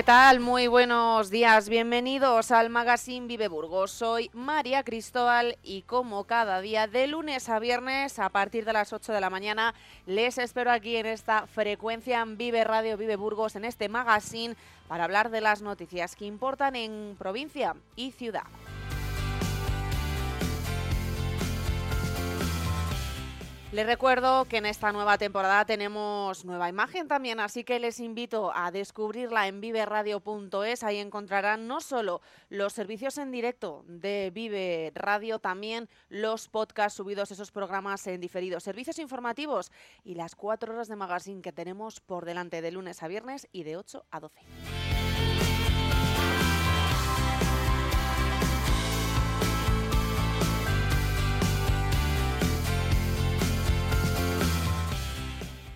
¿Qué tal? Muy buenos días. Bienvenidos al Magazine Vive Burgos. Soy María Cristóbal y como cada día de lunes a viernes a partir de las 8 de la mañana les espero aquí en esta frecuencia en Vive Radio Vive Burgos en este magazine para hablar de las noticias que importan en provincia y ciudad. Les recuerdo que en esta nueva temporada tenemos nueva imagen también, así que les invito a descubrirla en viveradio.es. Ahí encontrarán no solo los servicios en directo de Vive Radio, también los podcasts subidos, esos programas en diferidos, servicios informativos y las cuatro horas de magazine que tenemos por delante de lunes a viernes y de 8 a 12.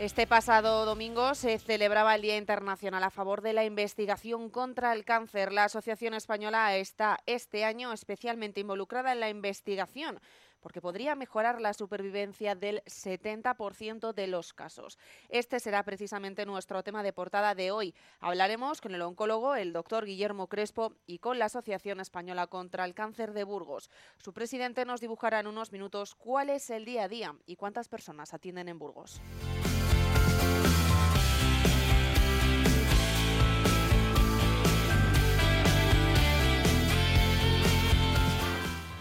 Este pasado domingo se celebraba el Día Internacional a favor de la investigación contra el cáncer. La Asociación Española está este año especialmente involucrada en la investigación porque podría mejorar la supervivencia del 70% de los casos. Este será precisamente nuestro tema de portada de hoy. Hablaremos con el oncólogo, el doctor Guillermo Crespo, y con la Asociación Española contra el Cáncer de Burgos. Su presidente nos dibujará en unos minutos cuál es el día a día y cuántas personas atienden en Burgos.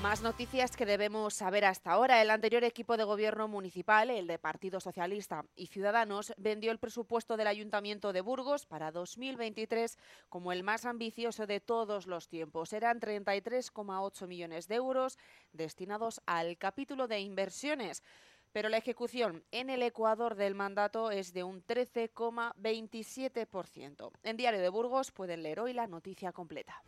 Más noticias que debemos saber hasta ahora. El anterior equipo de gobierno municipal, el de Partido Socialista y Ciudadanos, vendió el presupuesto del Ayuntamiento de Burgos para 2023 como el más ambicioso de todos los tiempos. Eran 33,8 millones de euros destinados al capítulo de inversiones pero la ejecución en el Ecuador del mandato es de un 13,27%. En Diario de Burgos pueden leer hoy la noticia completa.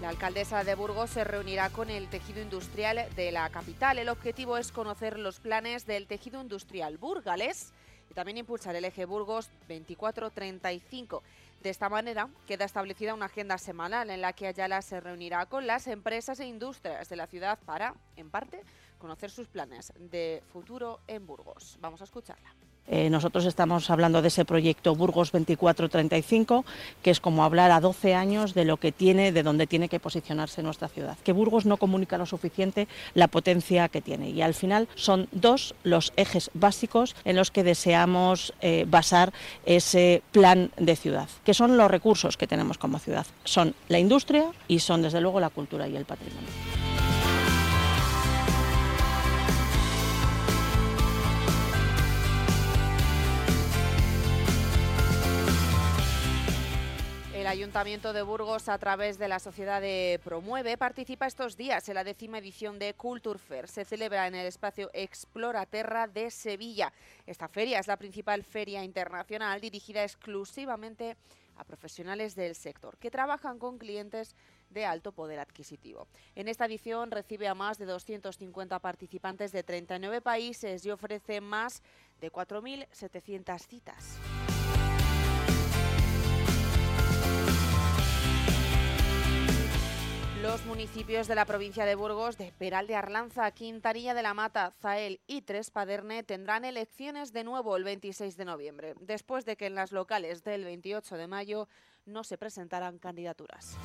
La alcaldesa de Burgos se reunirá con el tejido industrial de la capital. El objetivo es conocer los planes del tejido industrial burgales y también impulsar el eje Burgos 2435. De esta manera, queda establecida una agenda semanal en la que Ayala se reunirá con las empresas e industrias de la ciudad para, en parte, conocer sus planes de futuro en Burgos. Vamos a escucharla. Eh, nosotros estamos hablando de ese proyecto Burgos 2435, que es como hablar a 12 años de lo que tiene, de dónde tiene que posicionarse nuestra ciudad. Que Burgos no comunica lo suficiente la potencia que tiene. Y al final son dos los ejes básicos en los que deseamos eh, basar ese plan de ciudad, que son los recursos que tenemos como ciudad. Son la industria y son desde luego la cultura y el patrimonio. Ayuntamiento de Burgos, a través de la sociedad de Promueve, participa estos días en la décima edición de Culture Fair. Se celebra en el espacio Exploraterra de Sevilla. Esta feria es la principal feria internacional dirigida exclusivamente a profesionales del sector que trabajan con clientes de alto poder adquisitivo. En esta edición recibe a más de 250 participantes de 39 países y ofrece más de 4.700 citas. Los municipios de la provincia de Burgos, de Peral de Arlanza, Quintanilla de la Mata, Zael y Trespaderne tendrán elecciones de nuevo el 26 de noviembre, después de que en las locales del 28 de mayo no se presentaran candidaturas.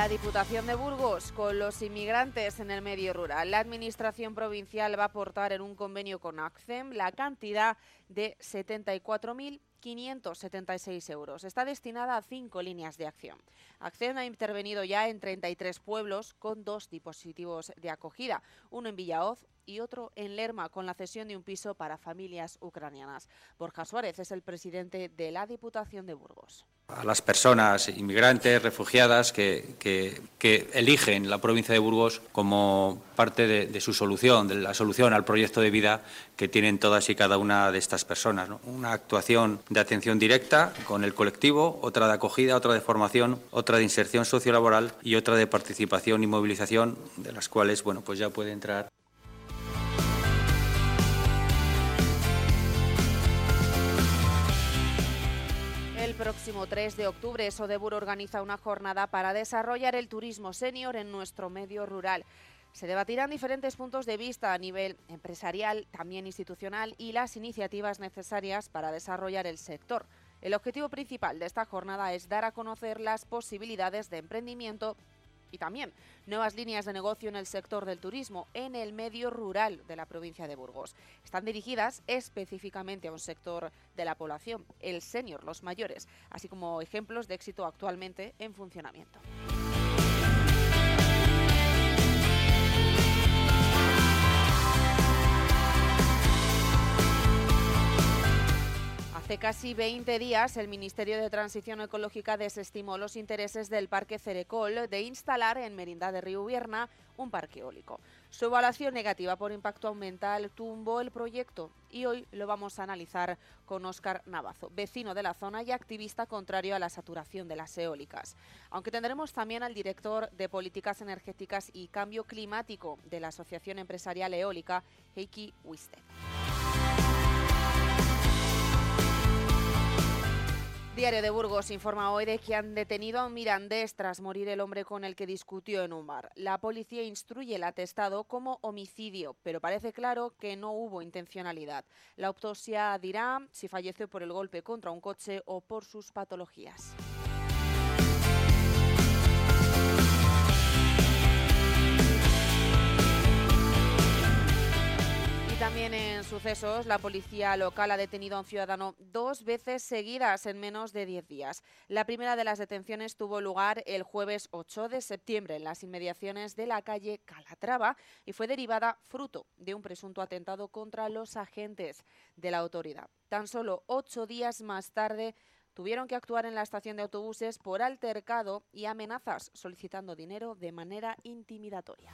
La Diputación de Burgos con los inmigrantes en el medio rural. La Administración provincial va a aportar en un convenio con ACCEM la cantidad de 74.576 euros. Está destinada a cinco líneas de acción. ACCEM ha intervenido ya en 33 pueblos con dos dispositivos de acogida, uno en Villaoz, y otro en Lerma con la cesión de un piso para familias ucranianas. Borja Suárez es el presidente de la Diputación de Burgos. A las personas inmigrantes, refugiadas que, eligen la provincia de Burgos como parte de, su solución, de la solución al proyecto de vida que tienen todas y cada una de estas personas. Una actuación de atención directa con el colectivo, otra de acogida, otra de formación, otra de inserción sociolaboral y otra de participación y movilización, de las cuales bueno, pues ya puede entrar próximo 3 de octubre, Sodebur organiza una jornada para desarrollar el turismo senior en nuestro medio rural. Se debatirán diferentes puntos de vista a nivel empresarial, también institucional y las iniciativas necesarias para desarrollar el sector. El objetivo principal de esta jornada es dar a conocer las posibilidades de emprendimiento y también nuevas líneas de negocio en el sector del turismo en el medio rural de la provincia de Burgos. Están dirigidas específicamente a un sector de la población, el senior, los mayores, así como ejemplos de éxito actualmente en funcionamiento. Hace casi 20 días, el Ministerio de Transición Ecológica desestimó los intereses del Parque Cerecol de instalar en Merinda de Río Vierna un parque eólico. Su evaluación negativa por impacto ambiental tumbó el proyecto y hoy lo vamos a analizar con Óscar Navazo, vecino de la zona y activista contrario a la saturación de las eólicas. Aunque tendremos también al director de Políticas Energéticas y Cambio Climático de la Asociación Empresarial Eólica, Heiki Wisted. Diario de Burgos informa hoy de que han detenido a un mirandés tras morir el hombre con el que discutió en un bar. La policía instruye el atestado como homicidio, pero parece claro que no hubo intencionalidad. La autopsia dirá si falleció por el golpe contra un coche o por sus patologías. También en sucesos, la policía local ha detenido a un ciudadano dos veces seguidas en menos de 10 días. La primera de las detenciones tuvo lugar el jueves 8 de septiembre en las inmediaciones de la calle Calatrava y fue derivada fruto de un presunto atentado contra los agentes de la autoridad. Tan solo ocho días más tarde, tuvieron que actuar en la estación de autobuses por altercado y amenazas, solicitando dinero de manera intimidatoria.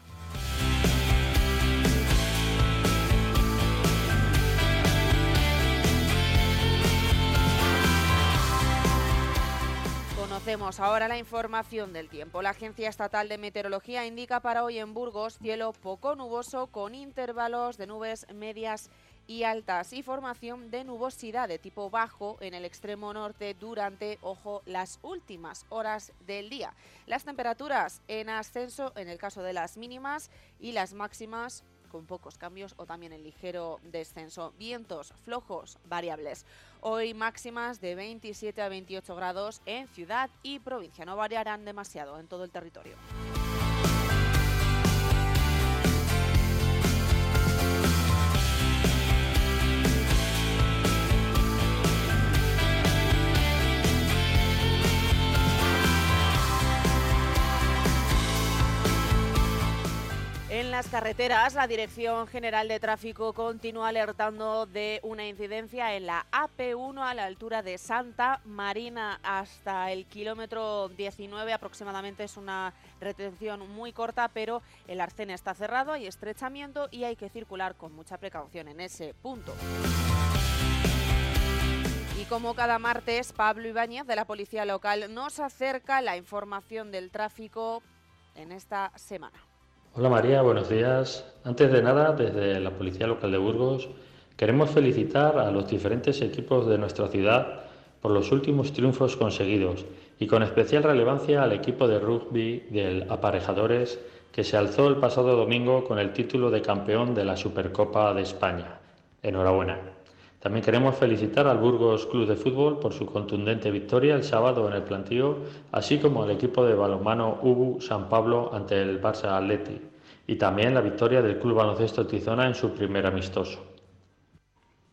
Conocemos ahora la información del tiempo. La Agencia Estatal de Meteorología indica para hoy en Burgos cielo poco nuboso con intervalos de nubes medias y altas y formación de nubosidad de tipo bajo en el extremo norte durante, ojo, las últimas horas del día. Las temperaturas en ascenso en el caso de las mínimas y las máximas con pocos cambios o también en ligero descenso. Vientos flojos variables. Hoy máximas de 27 a 28 grados en ciudad y provincia. No variarán demasiado en todo el territorio. Las carreteras, la Dirección General de Tráfico continúa alertando de una incidencia en la AP1 a la altura de Santa Marina hasta el kilómetro 19 aproximadamente. Es una retención muy corta, pero el arcén está cerrado, hay estrechamiento y hay que circular con mucha precaución en ese punto. Y como cada martes, Pablo Ibáñez de la Policía Local nos acerca la información del tráfico en esta semana. Hola María, buenos días. Antes de nada, desde la Policía Local de Burgos, queremos felicitar a los diferentes equipos de nuestra ciudad por los últimos triunfos conseguidos y con especial relevancia al equipo de rugby del Aparejadores que se alzó el pasado domingo con el título de campeón de la Supercopa de España. Enhorabuena. También queremos felicitar al Burgos Club de Fútbol por su contundente victoria el sábado en el plantío, así como al equipo de balonmano UBU San Pablo ante el Barça Atleti, y también la victoria del Club Baloncesto Tizona en su primer amistoso.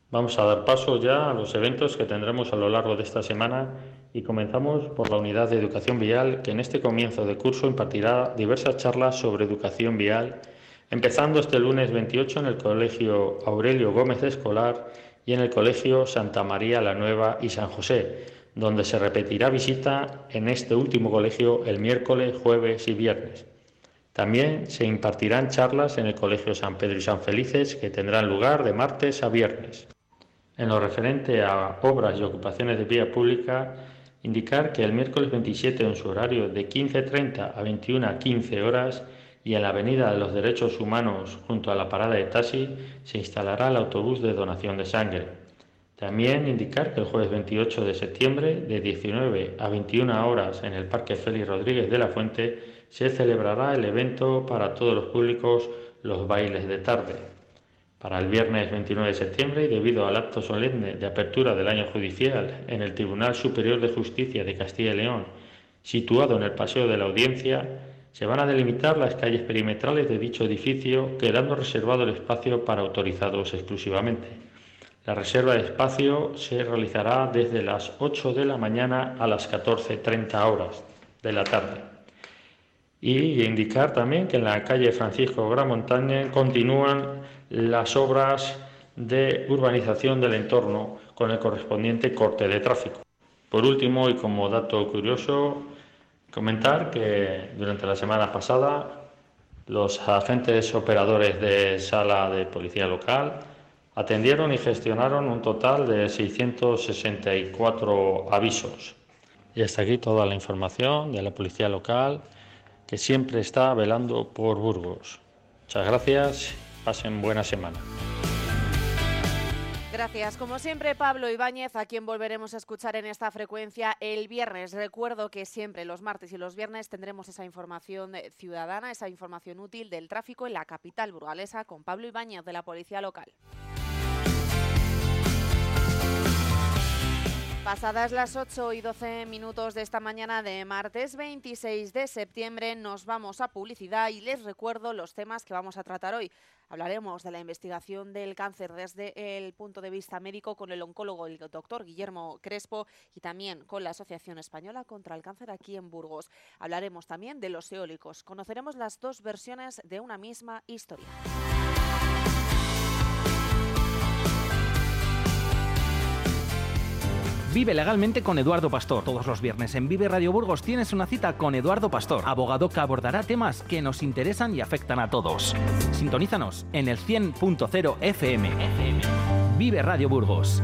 Vamos a dar paso ya a los eventos que tendremos a lo largo de esta semana y comenzamos por la unidad de educación vial que en este comienzo de curso impartirá diversas charlas sobre educación vial, empezando este lunes 28 en el Colegio Aurelio Gómez Escolar y en el Colegio Santa María la Nueva y San José, donde se repetirá visita en este último colegio el miércoles, jueves y viernes. También se impartirán charlas en el Colegio San Pedro y San Felices que tendrán lugar de martes a viernes. En lo referente a obras y ocupaciones de vía pública, indicar que el miércoles 27 en su horario de 15.30 a 21.15 horas y en la Avenida de los Derechos Humanos junto a la parada de taxi se instalará el autobús de donación de sangre. También indicar que el jueves 28 de septiembre de 19 a 21 horas en el Parque Félix Rodríguez de la Fuente se celebrará el evento para todos los públicos Los Bailes de Tarde para el viernes 29 de septiembre y debido al acto solemne de apertura del año judicial en el Tribunal Superior de Justicia de Castilla y León, situado en el Paseo de la Audiencia, se van a delimitar las calles perimetrales de dicho edificio, quedando reservado el espacio para autorizados exclusivamente. La reserva de espacio se realizará desde las 8 de la mañana a las 14.30 horas de la tarde. Y indicar también que en la calle Francisco Gran Montaña continúan las obras de urbanización del entorno con el correspondiente corte de tráfico. Por último, y como dato curioso, comentar que durante la semana pasada los agentes operadores de sala de policía local atendieron y gestionaron un total de 664 avisos. Y hasta aquí toda la información de la policía local que siempre está velando por Burgos. Muchas gracias Pasen buena semana. Gracias. Como siempre, Pablo Ibáñez, a quien volveremos a escuchar en esta frecuencia el viernes. Recuerdo que siempre los martes y los viernes tendremos esa información ciudadana, esa información útil del tráfico en la capital burgalesa con Pablo Ibáñez de la Policía Local. Pasadas las 8 y 12 minutos de esta mañana de martes 26 de septiembre nos vamos a publicidad y les recuerdo los temas que vamos a tratar hoy. Hablaremos de la investigación del cáncer desde el punto de vista médico con el oncólogo, el doctor Guillermo Crespo, y también con la Asociación Española contra el Cáncer aquí en Burgos. Hablaremos también de los eólicos. Conoceremos las dos versiones de una misma historia. Vive legalmente con Eduardo Pastor. Todos los viernes en Vive Radio Burgos tienes una cita con Eduardo Pastor, abogado que abordará temas que nos interesan y afectan a todos. Sintonízanos en el 100.0 FM. Vive Radio Burgos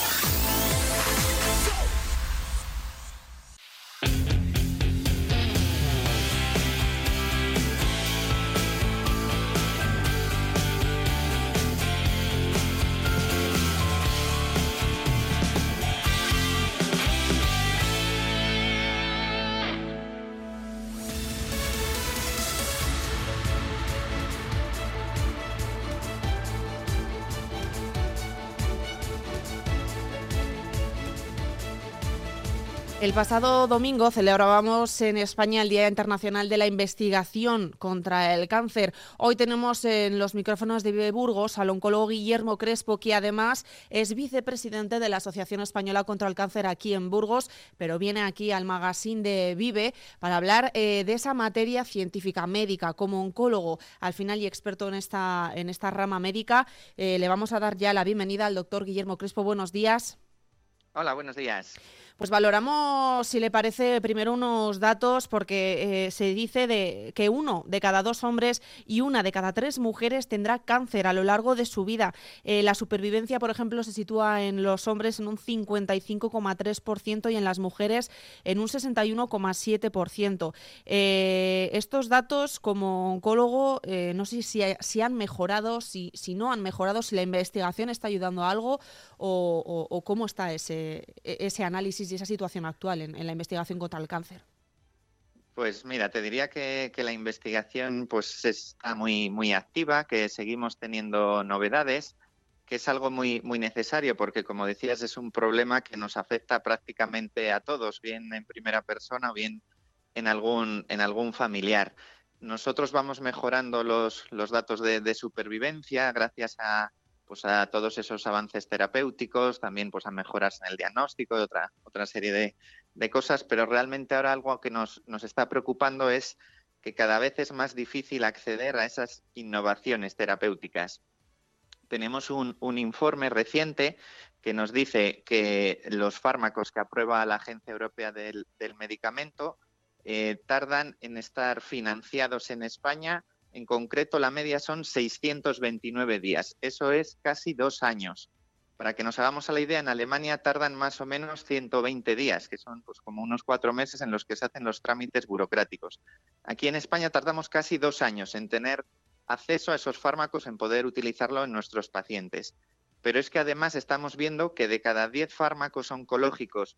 El pasado domingo celebrábamos en España el Día Internacional de la Investigación contra el Cáncer. Hoy tenemos en los micrófonos de Vive Burgos al oncólogo Guillermo Crespo, que además es vicepresidente de la Asociación Española contra el Cáncer aquí en Burgos, pero viene aquí al magazine de Vive para hablar eh, de esa materia científica médica. Como oncólogo, al final y experto en esta, en esta rama médica, eh, le vamos a dar ya la bienvenida al doctor Guillermo Crespo. Buenos días. Hola, buenos días. Pues valoramos, si le parece, primero unos datos, porque eh, se dice de que uno de cada dos hombres y una de cada tres mujeres tendrá cáncer a lo largo de su vida. Eh, la supervivencia, por ejemplo, se sitúa en los hombres en un 55,3% y en las mujeres en un 61,7%. Eh, estos datos, como oncólogo, no sé si, si, han mejorado, si, si no han mejorado, si la investigación está ayudando a algo o, cómo está ese, ese análisis y esa situación actual en, la investigación contra el cáncer? Pues mira, te diría que, la investigación pues está muy, activa, que seguimos teniendo novedades, que es algo muy, muy necesario porque, como decías, es un problema que nos afecta prácticamente a todos, bien en primera persona o bien en algún, en algún familiar. Nosotros vamos mejorando los, los datos de supervivencia gracias a, pues a todos esos avances terapéuticos, también pues a mejoras en el diagnóstico y otra, otra serie de, cosas, pero realmente ahora algo que nos, nos está preocupando es que cada vez es más difícil acceder a esas innovaciones terapéuticas. Tenemos un, informe reciente que nos dice que los fármacos que aprueba la Agencia Europea del, Medicamento eh, tardan en estar financiados en España en concreto, la media son 629 días. Eso es casi dos años. Para que nos hagamos a la idea, en Alemania tardan más o menos 120 días, que son pues, como unos cuatro meses en los que se hacen los trámites burocráticos. Aquí en España tardamos casi dos años en tener acceso a esos fármacos, en poder utilizarlo en nuestros pacientes. Pero es que además estamos viendo que de cada 10 fármacos oncológicos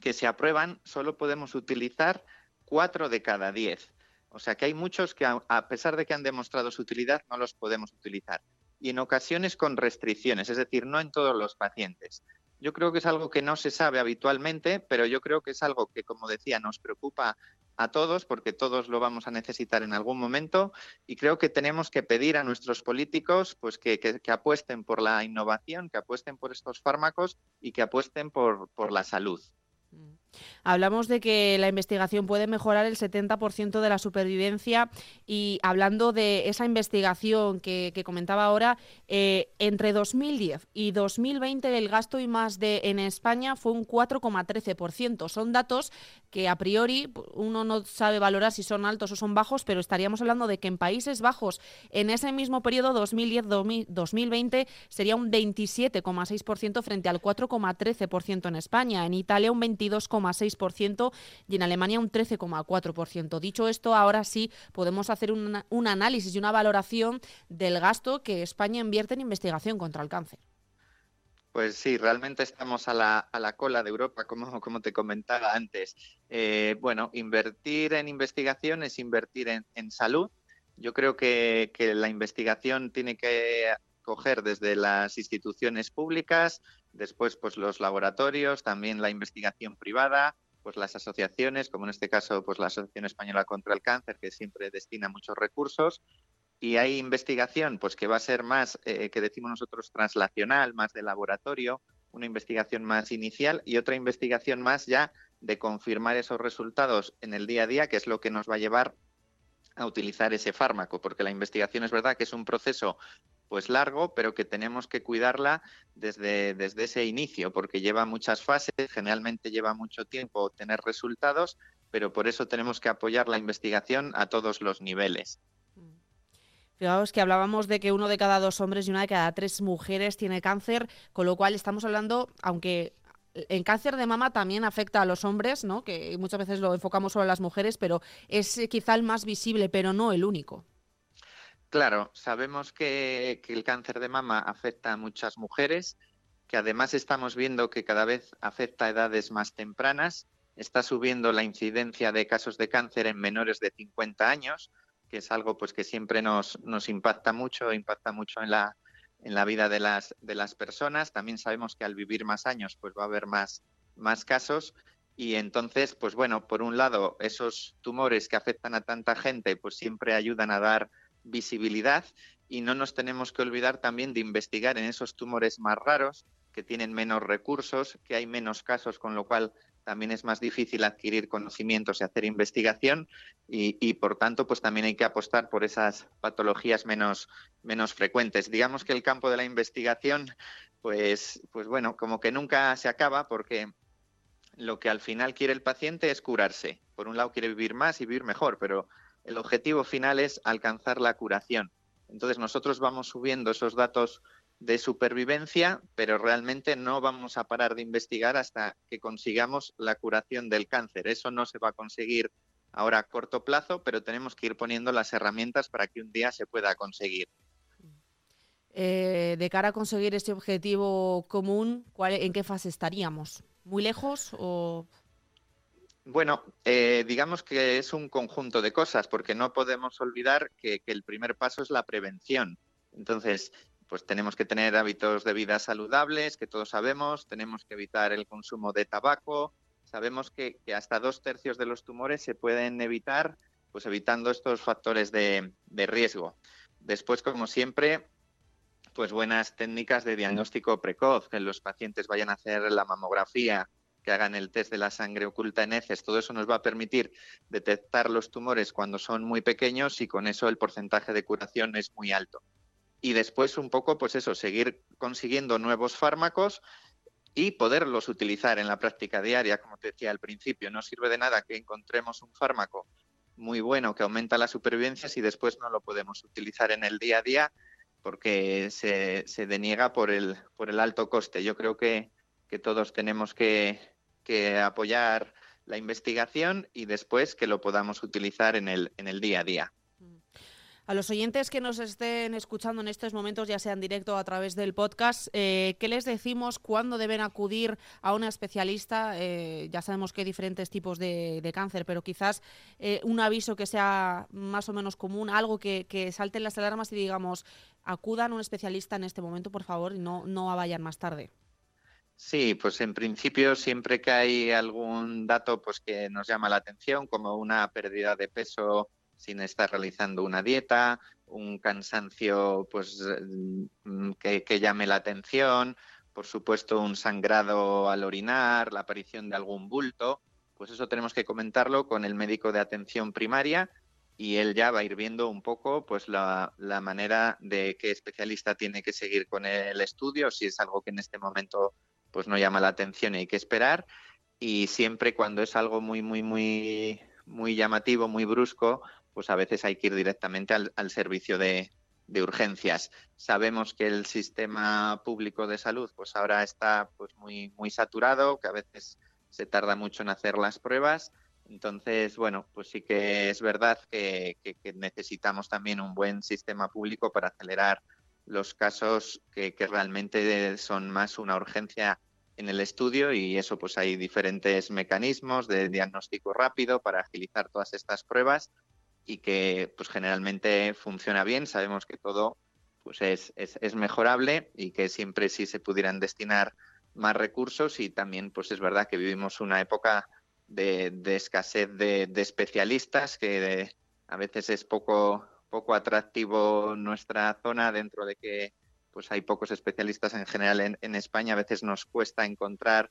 que se aprueban, solo podemos utilizar cuatro de cada 10. O sea que hay muchos que, a pesar de que han demostrado su utilidad, no los podemos utilizar. Y en ocasiones con restricciones, es decir, no en todos los pacientes. Yo creo que es algo que no se sabe habitualmente, pero yo creo que es algo que, como decía, nos preocupa a todos porque todos lo vamos a necesitar en algún momento y creo que tenemos que pedir a nuestros políticos pues que, apuesten por la innovación, que apuesten por estos fármacos y que apuesten por, por la salud. Mm. Hablamos de que la investigación puede mejorar el 70% de la supervivencia y hablando de esa investigación que, comentaba ahora, eh, entre 2010 y 2020 el gasto y más de en España fue un 4,13%. Son datos que a priori uno no sabe valorar si son altos o son bajos, pero estaríamos hablando de que en Países Bajos en ese mismo periodo 2010-2020 sería un 27,6% frente al 4,13% en España. En Italia un 22,6% 6% y en Alemania un 13,4%. Dicho esto, ahora sí podemos hacer un análisis y una valoración del gasto que España invierte en investigación contra el cáncer. Pues sí, realmente estamos a la, a la cola de Europa, como, como te comentaba antes. Eh, bueno, invertir en investigación es invertir en, salud. Yo creo que, que, la investigación tiene que coger desde las instituciones públicas, después pues los laboratorios, también la investigación privada, pues las asociaciones, como en este caso pues la Asociación Española contra el Cáncer, que siempre destina muchos recursos, y hay investigación pues que va a ser más, eh, que decimos nosotros, translacional, más de laboratorio, una investigación más inicial y otra investigación más ya de confirmar esos resultados en el día a día, que es lo que nos va a llevar a utilizar ese fármaco, porque la investigación es verdad que es un proceso pues largo, pero que tenemos que cuidarla desde, desde ese inicio, porque lleva muchas fases, generalmente lleva mucho tiempo tener resultados, pero por eso tenemos que apoyar la investigación a todos los niveles. Fijaos que hablábamos de que uno de cada dos hombres y una de cada tres mujeres tiene cáncer, con lo cual estamos hablando, aunque el cáncer de mama también afecta a los hombres, ¿no? que muchas veces lo enfocamos solo a las mujeres, pero es eh, quizá el más visible, pero no el único. Claro, sabemos que, el cáncer de mama afecta a muchas mujeres, que además estamos viendo que cada vez afecta a edades más tempranas, está subiendo la incidencia de casos de cáncer en menores de 50 años, que es algo pues que siempre nos, nos impacta mucho, impacta mucho en la, en la vida de las, de las personas. También sabemos que al vivir más años pues va a haber más, más casos Y entonces, pues bueno, por un lado, esos tumores que afectan a tanta gente, pues siempre ayudan a dar visibilidad y no nos tenemos que olvidar también de investigar en esos tumores más raros, que tienen menos recursos, que hay menos casos, con lo cual también es más difícil adquirir conocimientos y hacer investigación y, por tanto pues también hay que apostar por esas patologías menos, menos frecuentes. Digamos que el campo de la investigación pues, pues bueno, como que nunca se acaba porque lo que al final quiere el paciente es curarse. Por un lado quiere vivir más y vivir mejor, pero el objetivo final es alcanzar la curación. Entonces nosotros vamos subiendo esos datos de supervivencia, pero realmente no vamos a parar de investigar hasta que consigamos la curación del cáncer. Eso no se va a conseguir ahora a corto plazo, pero tenemos que ir poniendo las herramientas para que un día se pueda conseguir. Eh, de cara a conseguir este objetivo común, ¿en qué fase estaríamos? ¿Muy lejos o...? Bueno, eh, digamos que es un conjunto de cosas, porque no podemos olvidar que, que el primer paso es la prevención. Entonces, pues tenemos que tener hábitos de vida saludables, que todos sabemos, tenemos que evitar el consumo de tabaco, sabemos que, hasta dos tercios de los tumores se pueden evitar, pues evitando estos factores de, riesgo. Después, como siempre, pues buenas técnicas de diagnóstico precoz, que los pacientes vayan a hacer la mamografía, que hagan el test de la sangre oculta en heces, todo eso nos va a permitir detectar los tumores cuando son muy pequeños y con eso el porcentaje de curación es muy alto y después un poco, pues eso, seguir consiguiendo nuevos fármacos y poderlos utilizar en la práctica diaria, como te decía al principio. No sirve de nada que encontremos un fármaco muy bueno que aumenta la supervivencia si después no lo podemos utilizar en el día a día porque se, se deniega por el, por el alto coste. Yo creo que, que todos tenemos que, que apoyar la investigación y después que lo podamos utilizar en el, en el día a día. A los oyentes que nos estén escuchando en estos momentos, ya sea en directo o a través del podcast, eh, ¿qué les decimos? ¿Cuándo deben acudir a una especialista? Eh, ya sabemos que hay diferentes tipos de, cáncer, pero quizás eh, un aviso que sea más o menos común, algo que, que salten las alarmas y digamos, acudan a un especialista en este momento, por favor, y no, no vayan más tarde. Sí, pues en principio siempre que hay algún dato pues que nos llama la atención, como una pérdida de peso sin estar realizando una dieta, un cansancio pues mm, que, llame la atención, por supuesto un sangrado al orinar, la aparición de algún bulto, pues eso tenemos que comentarlo con el médico de atención primaria y él ya va a ir viendo un poco pues la, la, manera de qué especialista tiene que seguir con el estudio, si es algo que en este momento pues no llama la atención y hay que esperar y siempre cuando es algo muy muy muy muy llamativo, muy brusco, pues a veces hay que ir directamente al, servicio de, urgencias. Sabemos que el sistema público de salud pues ahora está pues muy, muy saturado, que a veces se tarda mucho en hacer las pruebas. Entonces, bueno, pues sí que es verdad que, necesitamos también un buen sistema público para acelerar los casos que, que, realmente son más una urgencia en el estudio y eso pues hay diferentes mecanismos de diagnóstico rápido para agilizar todas estas pruebas y que pues generalmente funciona bien. Sabemos que todo pues es, es, mejorable y que siempre sí se pudieran destinar más recursos y también pues es verdad que vivimos una época de, escasez de, especialistas que a veces es poco poco atractivo nuestra zona dentro de que pues hay pocos especialistas en general en, en España a veces nos cuesta encontrar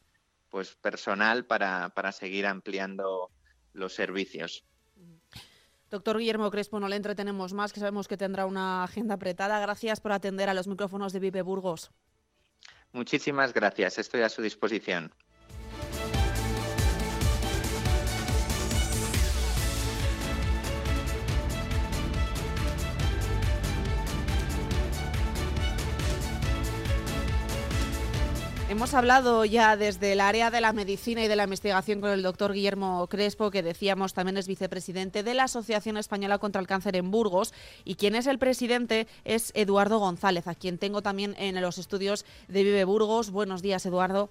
pues personal para, para seguir ampliando los servicios. Doctor Guillermo Crespo, no le entretenemos más, que sabemos que tendrá una agenda apretada. Gracias por atender a los micrófonos de Vive Burgos. Muchísimas gracias, estoy a su disposición. Hemos hablado ya desde el área de la medicina y de la investigación con el doctor Guillermo Crespo, que decíamos también es vicepresidente de la Asociación Española contra el Cáncer en Burgos, y quien es el presidente es Eduardo González, a quien tengo también en los estudios de Vive Burgos. Buenos días, Eduardo.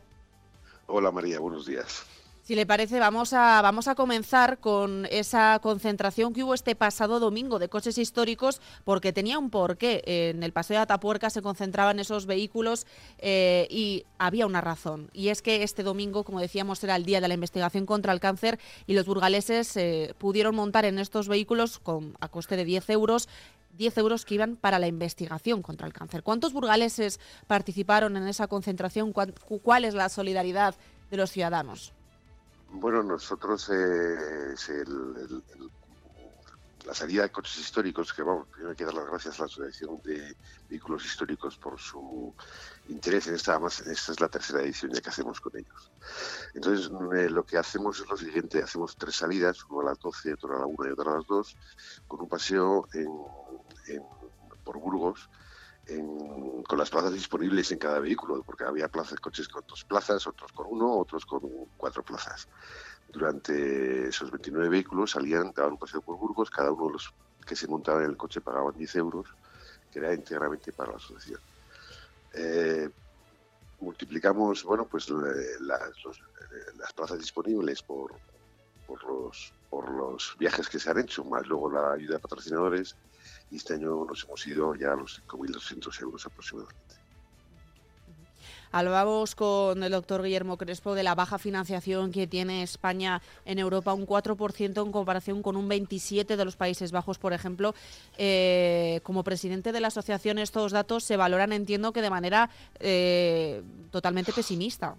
Hola María, buenos días. Si le parece, vamos a, vamos a comenzar con esa concentración que hubo este pasado domingo de coches históricos, porque tenía un porqué. En el Paseo de Atapuerca se concentraban esos vehículos eh, y había una razón. Y es que este domingo, como decíamos, era el día de la investigación contra el cáncer y los burgaleses eh, pudieron montar en estos vehículos con, a coste de 10 euros 10 euros que iban para la investigación contra el cáncer. ¿Cuántos burgaleses participaron en esa concentración? ¿Cuál es la solidaridad de los ciudadanos? Bueno, nosotros, eh, la salida de coches históricos, que vamos, primero hay que dar las gracias a la Asociación de Vehículos Históricos por su interés en esta, además, esta es la tercera edición ya que hacemos con ellos. Entonces, eh, lo que hacemos es lo siguiente, hacemos tres salidas, una a las 12, otra a la 1 y otra a las 2, con un paseo por Burgos, con las plazas disponibles en cada vehículo, porque había plazas, coches con dos plazas, otros con uno, otros con cuatro plazas. Durante esos 29 vehículos salían, daban un paseo por Burgos, cada uno de los que se montaban en el coche pagaban 10 euros, que era íntegramente para la asociación. Eh, multiplicamos, bueno, pues las, las plazas disponibles por, por, por los viajes que se han hecho, más luego la ayuda de patrocinadores, y este año nos hemos ido ya a los 5.200 euros aproximadamente. Hablábamos con el doctor Guillermo Crespo de la baja financiación que tiene España en Europa, un 4% en comparación con un 27% de los Países Bajos, por ejemplo. Eh, como presidente de la asociación, estos datos se valoran, entiendo, que de manera eh, totalmente pesimista.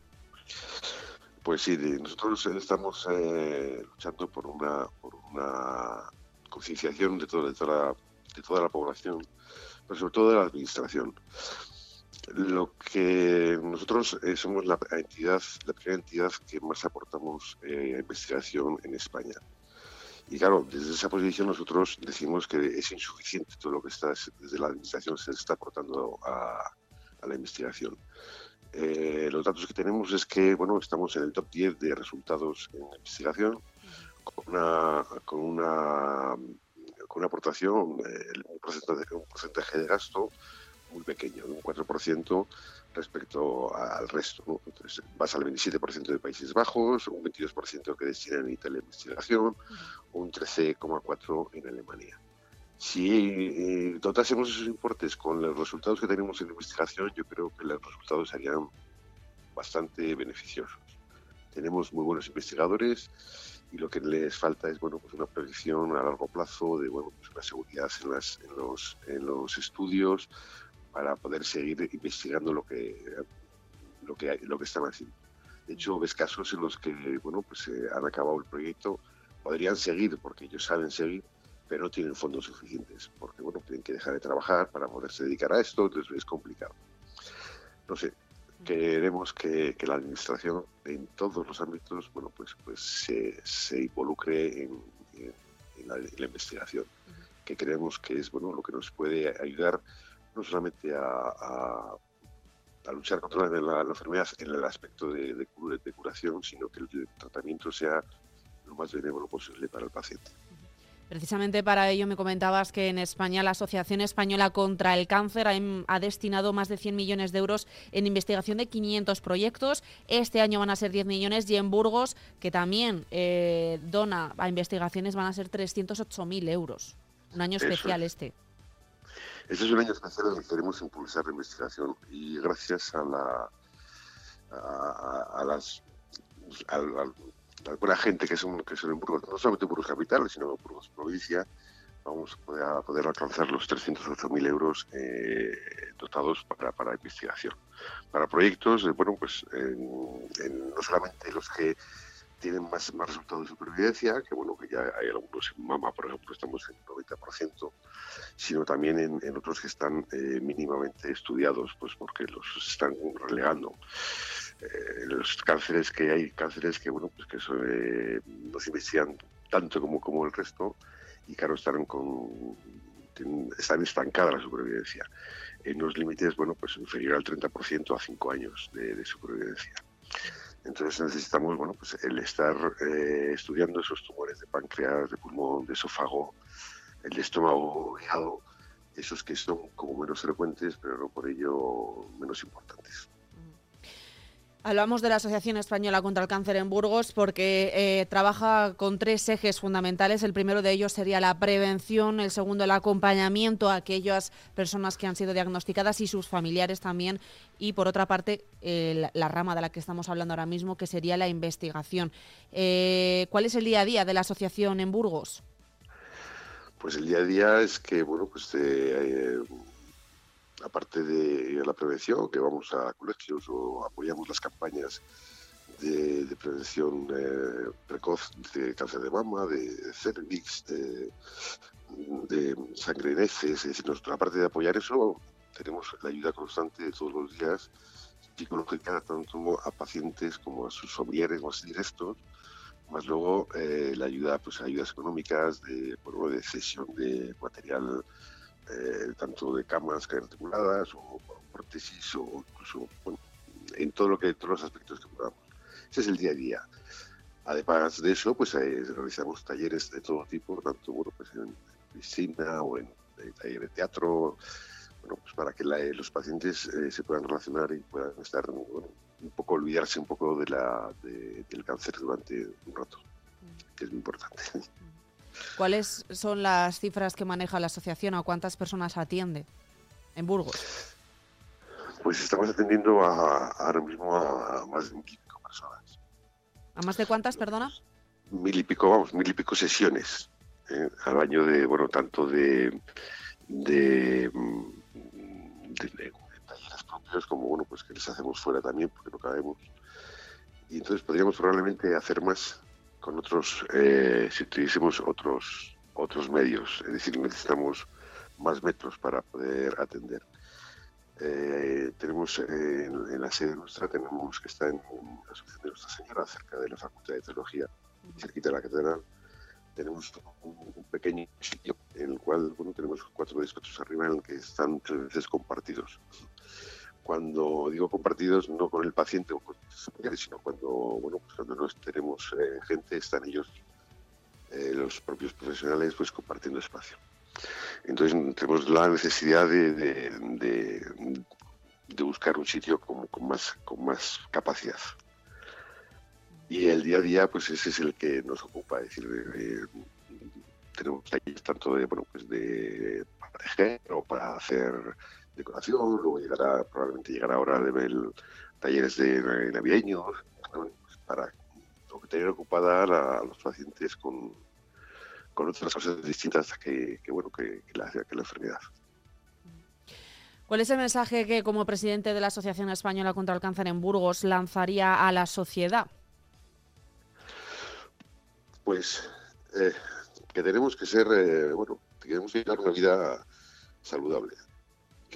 Pues sí, nosotros estamos eh, luchando por una, por una concienciación de, todo, de toda de toda la población, pero sobre todo de la administración. Lo que nosotros eh, somos la entidad, la primera entidad que más aportamos eh, a investigación en España. Y claro, desde esa posición nosotros decimos que es insuficiente todo lo que está desde la administración se está aportando a, la investigación. Eh, los datos que tenemos es que bueno estamos en el top 10 de resultados en investigación con una, con una con una aportación, eh, un, porcentaje, un porcentaje de gasto muy pequeño, un 4% respecto al resto. ¿no? Entonces, vas al 27% de Países Bajos, un 22% que destinan en Italia a investigación, un 13,4% en Alemania. Si eh, dotásemos esos importes con los resultados que tenemos en investigación, yo creo que los resultados serían bastante beneficiosos. Tenemos muy buenos investigadores y lo que les falta es bueno pues una predicción a largo plazo de bueno pues una seguridad en, las, en, los, en los estudios para poder seguir investigando lo que lo que lo que están haciendo. De hecho ves casos en los que bueno pues eh, han acabado el proyecto podrían seguir porque ellos saben seguir pero no tienen fondos suficientes porque bueno tienen que dejar de trabajar para poderse dedicar a esto entonces es complicado. No sé queremos que, la administración en todos los ámbitos bueno pues pues se, involucre en, la, investigación que creemos que es bueno lo que nos puede ayudar no solamente a, luchar contra la, enfermedad en el aspecto de, de, curación sino que el tratamiento sea lo más benévolo posible para el paciente. Precisamente para ello me comentabas que en España la Asociación Española contra el Cáncer ha, destinado más de 100 millones de euros en investigación de 500 proyectos. Este año van a ser 10 millones y en Burgos, que también eh, dona a investigaciones, van a ser 308.000 euros. Un año especial este. Este es un año especial en el que queremos impulsar la investigación y gracias a la a, las la buena gente que son, que son en Burgos, no solamente Burgos Capital, sino Burgos Provincia, vamos a poder, alcanzar los 308.000 euros eh, dotados para, para investigación. Para proyectos, eh, bueno, pues no solamente los que tienen más, más resultados de supervivencia, que bueno, que ya hay algunos en Mama, por ejemplo, estamos en 90%, sino también en, otros que están eh, mínimamente estudiados, pues porque los están relegando. Eh, los cánceres que hay cánceres que bueno pues que eh, no se investigan tanto como, como el resto y claro están con están estancada la supervivencia. En unos límites bueno pues inferior al 30% a 5 años de, supervivencia. Entonces necesitamos bueno pues el estar eh, estudiando esos tumores de páncreas de pulmón de esófago el estómago hígado esos que son como menos frecuentes pero no por ello menos importantes Hablamos de la Asociación Española contra el Cáncer en Burgos porque eh, trabaja con tres ejes fundamentales. El primero de ellos sería la prevención, el segundo el acompañamiento a aquellas personas que han sido diagnosticadas y sus familiares también. Y por otra parte, la rama de la que estamos hablando ahora mismo, que sería la investigación. Eh, ¿Cuál es el día a día de la asociación en Burgos? Pues el día a día es que, bueno, pues eh, aparte de la prevención, que vamos a colegios o apoyamos las campañas de, prevención eh, precoz de cáncer de mama, de cervix, de, sangre en heces, es decir, nosotros, aparte de apoyar eso, tenemos la ayuda constante de todos los días psicológica tanto a pacientes como a sus familiares más directos, más luego eh, la ayuda, pues ayudas económicas de, bueno, de cesión de material eh, tanto de camas articuladas o prótesis o incluso en todo lo que todos los aspectos que podamos. Ese es el día a día. Además de eso, pues eh, realizamos talleres de todo tipo, tanto bueno, pues en piscina o en, taller de teatro, bueno, pues para que los pacientes eh, se puedan relacionar y puedan estar, un poco olvidarse un poco de la, del cáncer durante un rato, que es muy importante. ¿Cuáles son las cifras que maneja la asociación o cuántas personas atiende en Burgos? Pues estamos atendiendo ahora mismo a, más de mil y pico personas. ¿A más de cuántas, perdona? Mil y pico, vamos, mil y pico sesiones ¿eh? al año de, bueno, tanto de, de, talleres propios como, bueno, pues que les hacemos fuera también porque no cabemos. Y entonces podríamos probablemente hacer más con otros, eh, si tuviésemos otros, otros medios, es decir, necesitamos más metros para poder atender. Eh, tenemos en, la sede nuestra, tenemos que está en la Asociación de Nuestra Señora, cerca de la Facultad de Teología, cerquita de la Catedral. Tenemos un, pequeño sitio en el cual bueno, tenemos cuatro despachos arriba en el que están tres veces compartidos cuando digo compartidos no con el paciente o con sino cuando bueno pues cuando no tenemos eh, gente están ellos eh, los propios profesionales pues compartiendo espacio. Entonces tenemos la necesidad de, de, buscar un sitio con, con, más con más capacidad. Y el día a día pues ese es el que nos ocupa es decir tenemos talleres tanto de bueno pues de para o para hacer decoración, luego llegará, probablemente llegará ahora de ver talleres de navideños, para tener ocupada a, los pacientes con, con otras cosas distintas que, bueno, que, la, que la enfermedad. ¿Cuál es el mensaje que como presidente de la Asociación Española contra el Cáncer en Burgos lanzaría a la sociedad? Pues eh, que tenemos que ser, eh, bueno, tenemos que llevar una vida saludable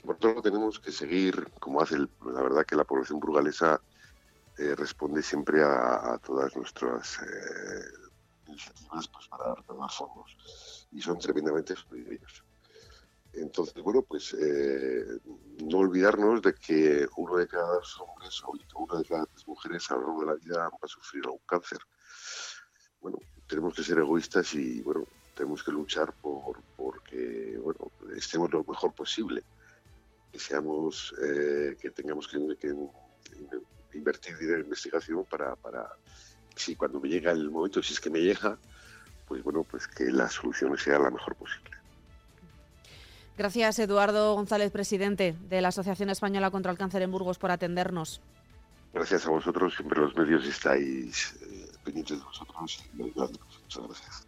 por otro lado tenemos que seguir, como hace la verdad que la población burgalesa eh, responde siempre a, todas nuestras eh, iniciativas pues, para recaudar fondos y son tremendamente solidarios. Entonces, bueno, pues eh, no olvidarnos de que uno de cada dos hombres o una de cada tres mujeres a lo largo de la vida va a sufrir algún cáncer. Bueno, tenemos que ser egoístas y, bueno, tenemos que luchar por porque, bueno, estemos lo mejor posible que seamos, eh, que tengamos que, invertir dinero en investigación para, para, si cuando me llega el momento, si es que me llega, pues bueno, pues que la solución sea la mejor posible. Gracias, Eduardo González, presidente de la Asociación Española contra el Cáncer en Burgos, por atendernos. Gracias a vosotros, siempre los medios estáis eh, pendientes de vosotros. Muchas gracias.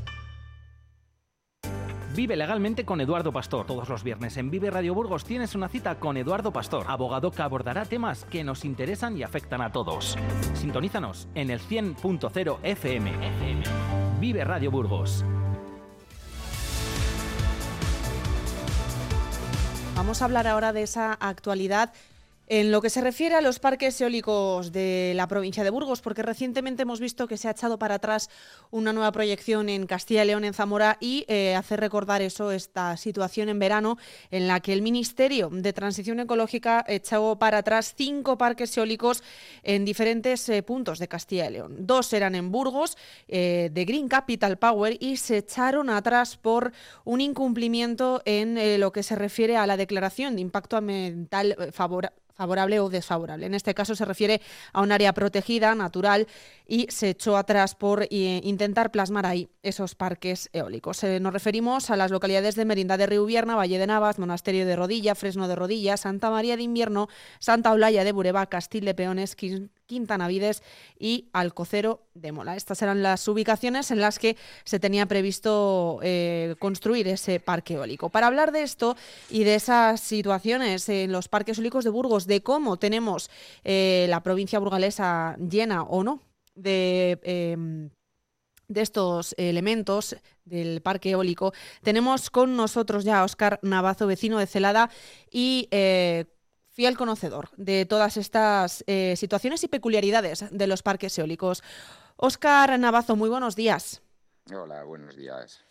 Vive legalmente con Eduardo Pastor. Todos los viernes en Vive Radio Burgos tienes una cita con Eduardo Pastor, abogado que abordará temas que nos interesan y afectan a todos. Sintonízanos en el 100.0 FM. Vive Radio Burgos. Vamos a hablar ahora de esa actualidad en lo que se refiere a los parques eólicos de la provincia de Burgos, porque recientemente hemos visto que se ha echado para atrás una nueva proyección en Castilla y León, en Zamora, y eh, hace recordar eso, esta situación en verano en la que el Ministerio de Transición Ecológica echó para atrás cinco parques eólicos en diferentes eh, puntos de Castilla y León. Dos eran en Burgos, eh, de Green Capital Power, y se echaron atrás por un incumplimiento en lo que se refiere a la declaración de impacto ambiental favorable favorable o desfavorable. En este caso se refiere a un área protegida, natural, y se echó atrás por eh, intentar plasmar ahí esos parques eólicos. Eh, nos referimos a las localidades de Merinda de Riubierna, Valle de Navas, Monasterio de Rodilla, Fresno de Rodilla, Santa María de Invierno, Santa Olaya de Bureba, Castil de Peones, Quinta Navides y Alcocero de Mola. Estas eran las ubicaciones en las que se tenía previsto eh, construir ese parque eólico. Para hablar de esto y de esas situaciones en los parques eólicos de Burgos, de cómo tenemos eh, la provincia burgalesa llena o no de em, de estos elementos del parque eólico. Tenemos con nosotros ya a Óscar Navazo, vecino de Celada y eh, fiel conocedor de todas estas eh, situaciones y peculiaridades de los parques eólicos. Óscar Navazo, muy buenos días. Hola, buenos días.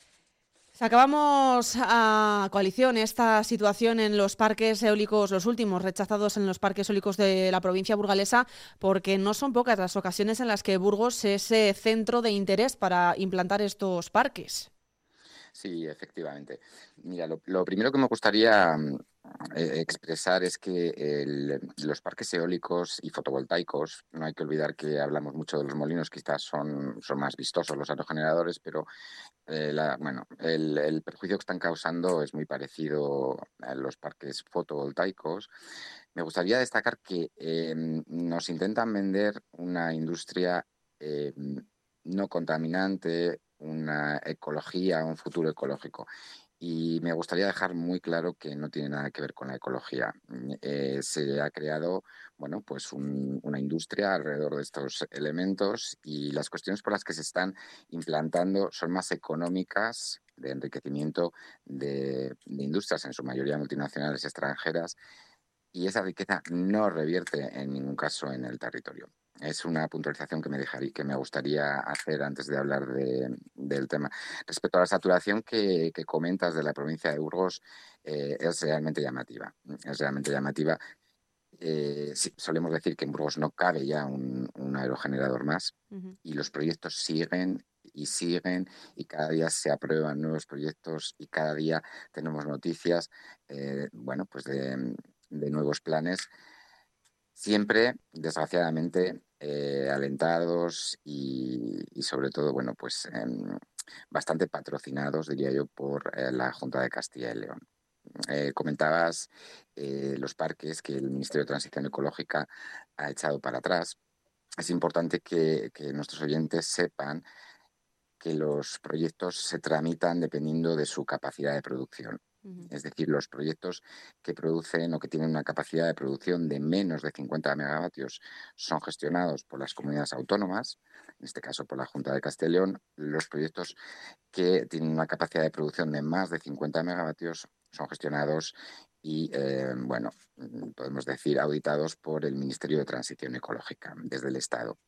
Sacábamos a coalición esta situación en los parques eólicos, los últimos rechazados en los parques eólicos de la provincia burgalesa, porque no son pocas las ocasiones en las que Burgos es centro de interés para implantar estos parques. Sí, efectivamente. Mira, lo, primero que me gustaría mm, eh, expresar es que los parques eólicos y fotovoltaicos, no hay que olvidar que hablamos mucho de los molinos, quizás son, son más vistosos los aerogeneradores, pero eh, bueno, el, perjuicio que están causando es muy parecido a los parques fotovoltaicos. Me gustaría destacar que em, nos intentan vender una industria no contaminante, una ecología, un futuro ecológico. Y me gustaría dejar muy claro que no tiene nada que ver con la ecología. Mm, eh, se ha creado, bueno, pues una industria alrededor de estos elementos y las cuestiones por las que se están implantando son más económicas de enriquecimiento de, de industrias, en su mayoría multinacionales extranjeras, y esa riqueza no revierte en ningún caso en el territorio. Es una puntualización que me dejaría, que me gustaría hacer antes de hablar del tema. Respecto a la saturación que, comentas de la provincia de Burgos, eh, es realmente llamativa. Es realmente llamativa. Eh, solemos decir que en Burgos no cabe ya un, aerogenerador más y los proyectos siguen y siguen y cada día se aprueban nuevos proyectos y cada día tenemos noticias, eh, bueno, pues de, de nuevos planes siempre, desgraciadamente, eh, alentados y, sobre todo, bueno, pues em, bastante patrocinados, diría yo, por eh, la Junta de Castilla y León. Eh, comentabas los parques que el Ministerio de Transición Ecológica ha echado para atrás. Es importante que nuestros oyentes sepan que los proyectos se tramitan dependiendo de su capacidad de producción. Es decir, los proyectos que producen o que tienen una capacidad de producción de menos de 50 megavatios son gestionados por las comunidades autónomas, en este caso por la Junta de Castellón. Los proyectos que tienen una capacidad de producción de más de 50 megavatios son gestionados y, eh, bueno, mm, podemos decir, auditados por el Ministerio de Transición Ecológica desde el Estado.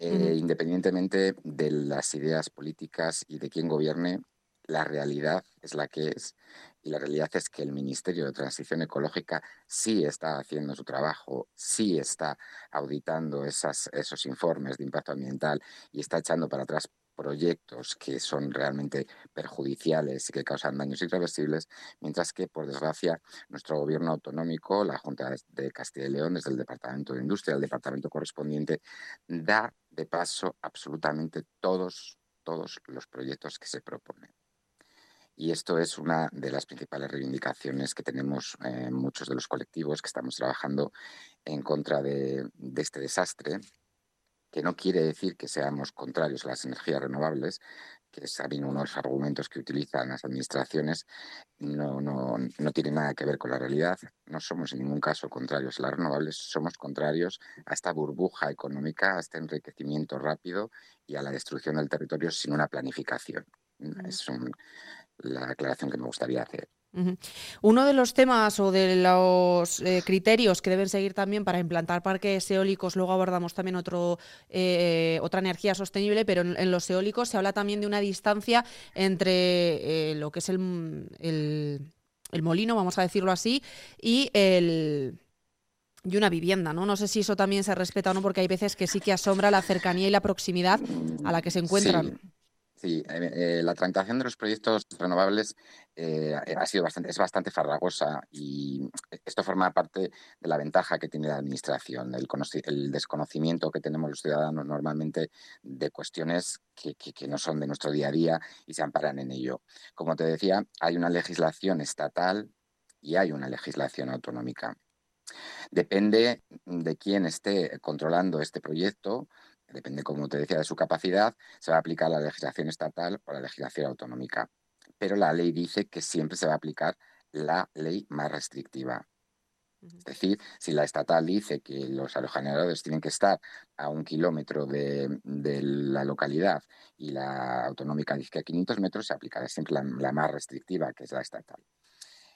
Eh, independientemente de las ideas políticas y de quién gobierne, la realidad es la que es y la realidad es que el Ministerio de Transición Ecológica sí está haciendo su trabajo, sí está auditando esos informes de impacto ambiental y está echando para atrás proyectos que son realmente perjudiciales y que causan daños irreversibles, mientras que, por desgracia, nuestro gobierno autonómico, la Junta de Castilla y León, desde el Departamento de Industria, el departamento correspondiente, da de paso absolutamente todos, todos los proyectos que se proponen. Y esto es una de las principales reivindicaciones que tenemos en muchos de los colectivos que estamos trabajando en contra de, este desastre, que no quiere decir que seamos contrarios a las energías renovables, que es también uno de los argumentos que utilizan las administraciones, no, no, no tiene nada que ver con la realidad. No somos en ningún caso contrarios a las renovables, somos contrarios a esta burbuja económica, a este enriquecimiento rápido y a la destrucción del territorio sin una planificación. Es un, la aclaración que me gustaría hacer. Uno de los temas o de los eh, criterios que deben seguir también para implantar parques eólicos, luego abordamos también otro, eh, otra energía sostenible, pero en, los eólicos se habla también de una distancia entre eh, lo que es el, el, molino, vamos a decirlo así, y el y una vivienda, ¿no? No sé si eso también se respeta o no, porque hay veces que sí que asombra la cercanía y la proximidad a la que se encuentran. Sí, eh, eh, la tramitación de los proyectos renovables eh, ha sido bastante, es bastante farragosa y esto forma parte de la ventaja que tiene la administración, el, desconocimiento que tenemos los ciudadanos normalmente de cuestiones que, que, no son de nuestro día a día y se amparan en ello. Como te decía, hay una legislación estatal y hay una legislación autonómica. Depende de quién esté controlando este proyecto, depende, como te decía, de su capacidad, se va a aplicar la legislación estatal o la legislación autonómica. Pero la ley dice que siempre se va a aplicar la ley más restrictiva. Es decir, si la estatal dice que los aerogeneradores tienen que estar a un kilómetro de, la localidad y la autonómica dice que a 500 metros, se aplicará siempre la, más restrictiva, que es la estatal.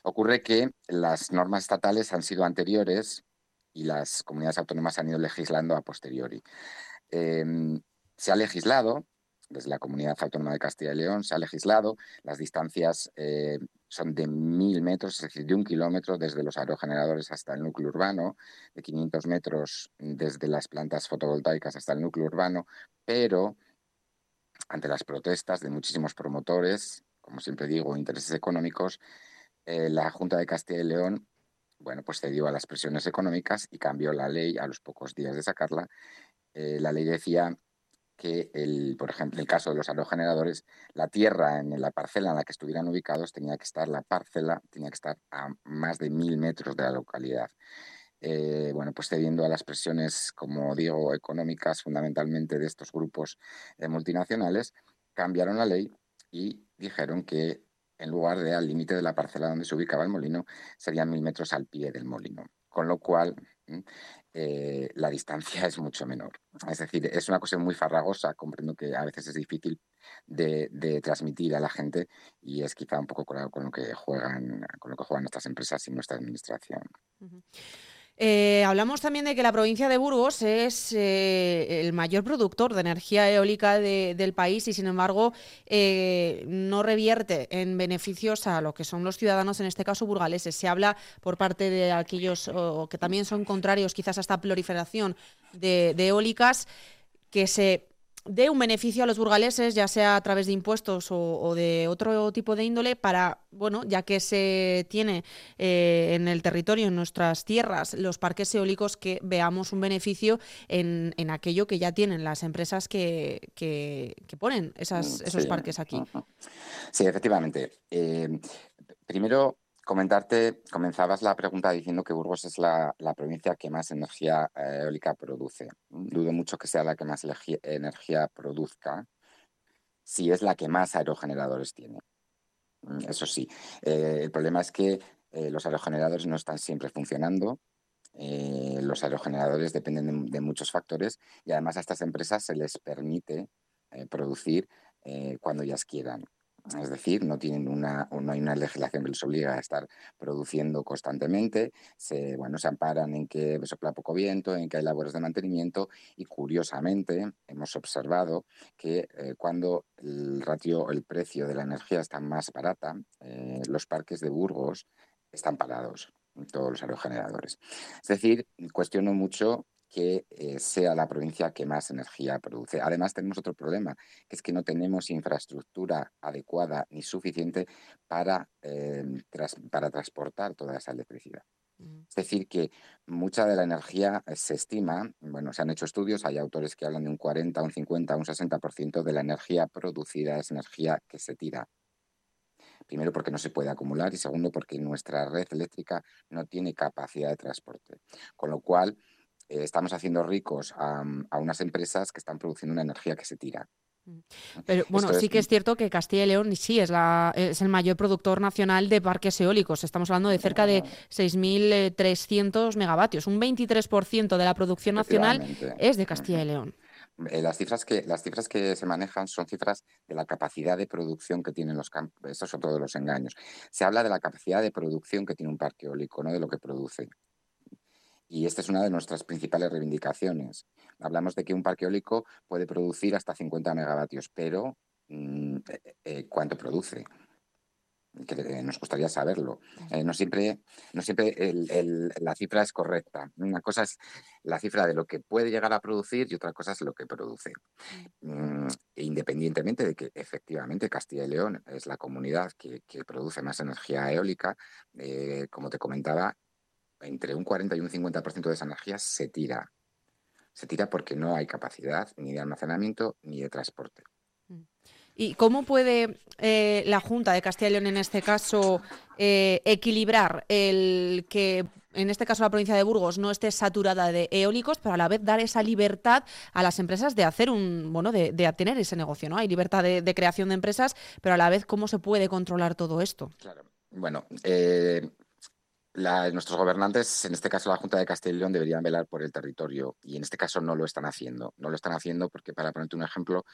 Ocurre que las normas estatales han sido anteriores y las comunidades autónomas han ido legislando a posteriori. Em, se ha legislado, desde la Comunidad Autónoma de Castilla y León, se ha legislado, las distancias eh, son de mil metros, es decir, de un kilómetro desde los aerogeneradores hasta el núcleo urbano, de 500 metros desde las plantas fotovoltaicas hasta el núcleo urbano, pero ante las protestas de muchísimos promotores, como siempre digo, intereses económicos, eh, la Junta de Castilla y León bueno, pues cedió a las presiones económicas y cambió la ley a los pocos días de sacarla eh, la ley decía que, por ejemplo, en el caso de los aerogeneradores, la tierra en la parcela en la que estuvieran ubicados tenía que estar, la parcela tenía que estar a más de mil metros de la localidad. Eh, bueno, pues cediendo a las presiones, como digo, económicas fundamentalmente de estos grupos eh, multinacionales, cambiaron la ley y dijeron que en lugar de al límite de la parcela donde se ubicaba el molino, serían mil metros al pie del molino. Con lo cual, eh, la distancia es mucho menor. Es decir, es una cosa muy farragosa, comprendo que a veces es difícil de, transmitir a la gente y es quizá un poco con, lo que juegan, con lo que juegan nuestras empresas y nuestra administración. Eh, hablamos también de que la provincia de Burgos es eh, el mayor productor de energía eólica del país y, sin embargo, eh, no revierte en beneficios a lo que son los ciudadanos, en este caso burgaleses. Se habla por parte de aquellos que también son contrarios quizás a esta proliferación de eólicas que se dé un beneficio a los burgaleses, ya sea a través de impuestos o, de otro tipo de índole, para, bueno, ya que se tiene eh, en el territorio, en nuestras tierras, los parques eólicos, que veamos un beneficio en, en aquello que ya tienen las empresas que, que, ponen esas, mm, esos parques aquí. Sí, efectivamente. Eh, primero, comentarte, comenzabas la pregunta diciendo que Burgos es la, provincia que más energía eh, eólica produce. Dudo mucho que sea la que más energía produzca, si es la que más aerogeneradores tiene. Mm, eso sí, eh, el problema es que eh, los aerogeneradores no están siempre funcionando. los aerogeneradores dependen de, muchos factores y además a estas empresas se les permite producir cuando ellas quieran. Es decir, no, tienen una, no hay una legislación que les obliga a estar produciendo constantemente, se, bueno, se amparan en que sopla poco viento, en que hay labores de mantenimiento y curiosamente hemos observado que eh, cuando el ratio, el precio de la energía está más barata, eh, los parques de Burgos están parados todos los aerogeneradores. Es decir, cuestiono mucho que eh, sea la provincia que más energía produce. Además, tenemos otro problema, que es que no tenemos infraestructura adecuada ni suficiente para, em, para transportar toda esa electricidad. Mm. Es decir, que mucha de la energía se estima, bueno, se han hecho estudios, hay autores que hablan de un 40, un 50, un 60% de la energía producida es energía que se tira. Primero porque no se puede acumular y segundo porque nuestra red eléctrica no tiene capacidad de transporte. Con lo cual, eh, estamos haciendo ricos a, unas empresas que están produciendo una energía que se tira. Mm. Pero bueno, sí que es cierto que Castilla y León sí es, la, es el mayor productor nacional de parques eólicos. Estamos hablando de cerca de 6.300 megavatios. Un 23% de la producción nacional es de Castilla y León. Eh, las, cifras que, las cifras que se manejan son cifras de la capacidad de producción que tienen los campos. Estos son todos los engaños. Se habla de la capacidad de producción que tiene un parque eólico, no de lo que produce. Y esta es una de nuestras principales reivindicaciones. Hablamos de que un parque eólico puede producir hasta 50 megavatios, pero mm, eh, eh, ¿cuánto produce? que nos gustaría saberlo. Eh, no siempre, no siempre la cifra es correcta. Una cosa es la cifra de lo que puede llegar a producir y otra cosa es lo que produce. Mm, independientemente de que efectivamente Castilla y León es la comunidad que, produce más energía eólica, eh, como te comentaba, entre un 40 y un 50% de esa energía se tira. Se tira porque no hay capacidad ni de almacenamiento ni de transporte. ¿Y cómo puede eh, la Junta de Castilla y León en este caso eh, equilibrar el que en este caso la provincia de Burgos no esté saturada de eólicos, pero a la vez dar esa libertad a las empresas de hacer un, bueno, de, tener ese negocio, ¿no? Hay libertad de, creación de empresas, pero a la vez cómo se puede controlar todo esto. Claro. Bueno, eh, nuestros gobernantes, en este caso la Junta de Castilla y León, deberían velar por el territorio y en este caso no lo están haciendo. No lo están haciendo porque, para ponerte un ejemplo,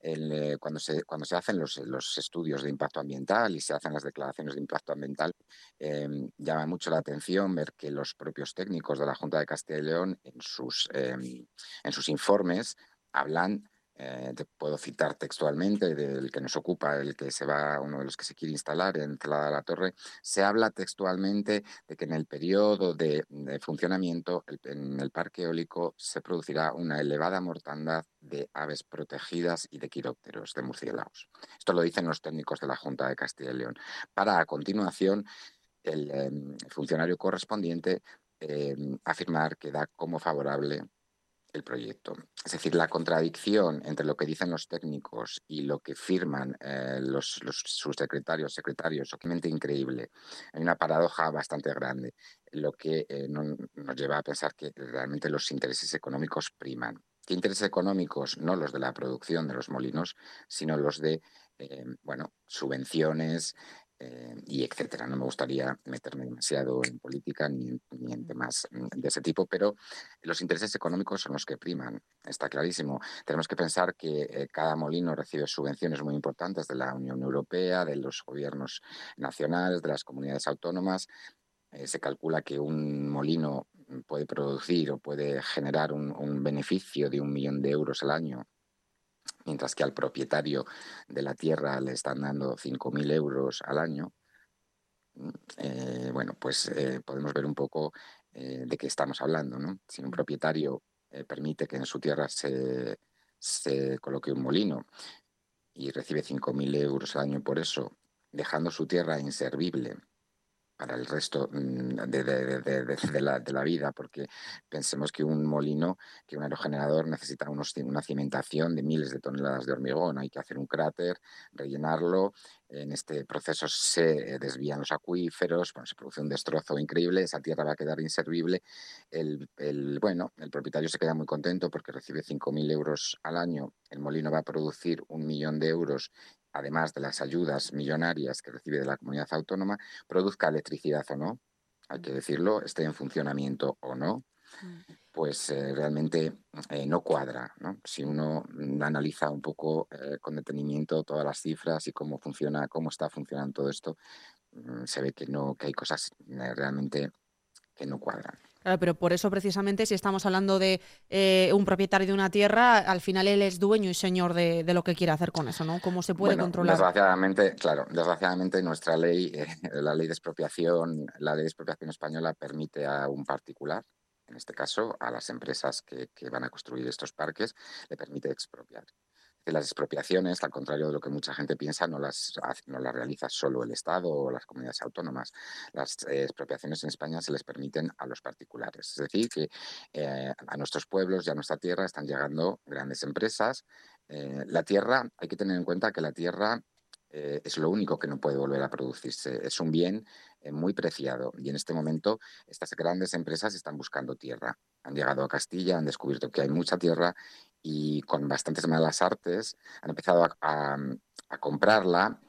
eh, cuando, se, cuando se hacen los, estudios de impacto ambiental y se hacen las declaraciones de impacto ambiental, em, llama mucho la atención ver que los propios técnicos de la Junta de Castilla y León en sus, em, en sus informes hablan eh, te puedo citar textualmente del que nos ocupa, el que se va, uno de los que se quiere instalar en Celada de la Torre, se habla textualmente de que en el periodo de, funcionamiento en el parque eólico se producirá una elevada mortandad de aves protegidas y de quirópteros, de murciélagos. Esto lo dicen los técnicos de la Junta de Castilla y León. Para a continuación el em, funcionario correspondiente em, afirmar que da como favorable el proyecto. Es decir, la contradicción entre lo que dicen los técnicos y lo que firman eh, los, subsecretarios, secretarios, obviamente increíble. Hay una paradoja bastante grande, lo que eh, nos lleva a pensar que realmente los intereses económicos priman. ¿Qué intereses económicos? No los de la producción de los molinos, sino los de eh, bueno, subvenciones, eh, y etcétera. No me gustaría meterme demasiado en política ni en, temas mm, de ese tipo, pero los intereses económicos son los que priman, está clarísimo. Tenemos que pensar que eh, cada molino recibe subvenciones muy importantes de la Unión Europea, de los gobiernos nacionales, de las comunidades autónomas. Eh, se calcula que un molino puede producir o puede generar un beneficio de un millón de euros al año mientras que al propietario de la tierra le están dando 5.000 euros al año, mm, eh, bueno, pues eh, podemos ver un poco eh, de qué estamos hablando. ¿no? Si un propietario permite que en su tierra se, se coloque un molino y recibe 5.000 euros al año por eso, dejando su tierra inservible para el resto mm, de, la, vida, porque pensemos que un molino, que un aerogenerador necesita unos, una cimentación de miles de toneladas de hormigón, hay que hacer un cráter, rellenarlo, en este proceso se desvían los acuíferos, bueno, se produce un destrozo increíble, esa tierra va a quedar inservible, el, el bueno, el propietario se queda muy contento porque recibe 5.000 euros al año, el molino va a producir un millón de euros además de las ayudas millonarias que recibe de la comunidad autónoma, produzca electricidad o no, hay que decirlo, esté en funcionamiento o no, mm. pues eh, realmente eh, no cuadra. Si uno analiza un poco eh, con detenimiento todas las cifras y cómo funciona, cómo está funcionando todo esto, mm, se ve que no, que hay cosas realmente que no cuadran. Claro, pero por eso precisamente si estamos hablando de eh, un propietario de una tierra, al final él es dueño y señor de, lo que quiere hacer con eso, ¿no? ¿Cómo se puede controlar? Desgraciadamente, claro, desgraciadamente nuestra ley, eh, la ley de expropiación, la ley de expropiación española permite a un particular, en este caso a las empresas que, que van a construir estos parques, le permite expropiar las expropiaciones, al contrario de lo que mucha gente piensa, no las, no las realiza solo el Estado o las comunidades autónomas. Las eh, expropiaciones en España se les permiten a los particulares. Es decir, que eh, a nuestros pueblos y a nuestra tierra están llegando grandes empresas. Eh, la tierra, hay que tener en cuenta que la tierra es lo único que no puede volver a producirse. Es un bien muy preciado y en este momento estas grandes empresas están buscando tierra. Han llegado a Castilla, han descubierto que hay mucha tierra y con bastantes malas artes han empezado a, comprarla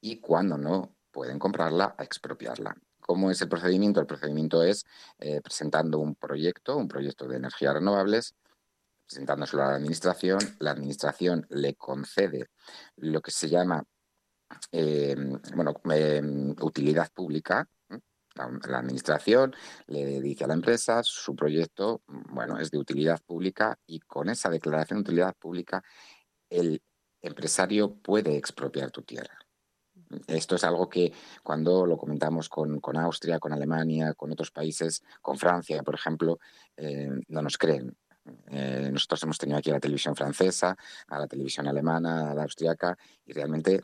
y cuando no pueden comprarla, a expropiarla. ¿Cómo es el procedimiento? El procedimiento es eh, presentando un proyecto, un proyecto de energías renovables, presentándoselo a la administración, la administración le concede lo que se llama eh, bueno, em, utilidad pública. La, administración le dice a la empresa su proyecto, bueno, es de utilidad pública y con esa declaración de utilidad pública el empresario puede expropiar tu tierra. Esto es algo que cuando lo comentamos con, Austria, con Alemania, con otros países, con Francia, por ejemplo, eh, no nos creen. Eh, nosotros hemos tenido aquí a la televisión francesa, a la televisión alemana, a la austriaca, y realmente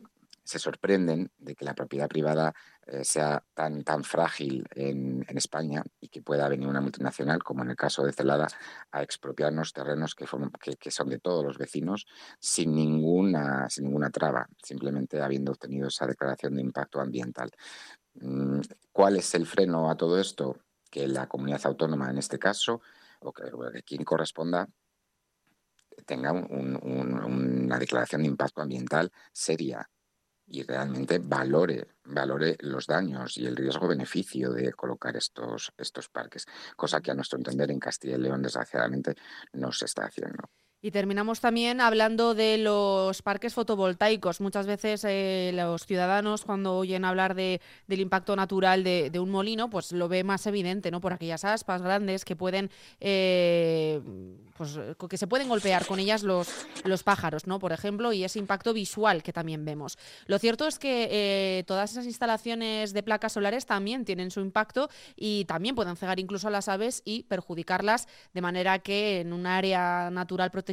se sorprenden de que la propiedad privada eh, sea tan, tan frágil en, España y que pueda venir una multinacional, como en el caso de Celada, a expropiarnos terrenos que, son de todos los vecinos sin ninguna, sin ninguna traba, simplemente habiendo obtenido esa declaración de impacto ambiental. Mm, ¿Cuál es el freno a todo esto? Que la comunidad autónoma, en este caso, o que, quien corresponda, tenga una declaración de impacto ambiental seria, y realmente valore, valore los daños y el riesgo-beneficio de colocar estos, estos parques, cosa que a nuestro entender en Castilla y León desgraciadamente no se está haciendo. Y terminamos también hablando de los parques fotovoltaicos. Muchas veces eh, los ciudadanos cuando oyen hablar de, del impacto natural de, un molino, pues lo ve más evidente, ¿no? Por aquellas aspas grandes que pueden, eh, pues que se pueden golpear con ellas los, los pájaros, ¿no? Por ejemplo, y ese impacto visual que también vemos. Lo cierto es que eh, todas esas instalaciones de placas solares también tienen su impacto y también pueden cegar incluso a las aves y perjudicarlas de manera que en un área natural protegida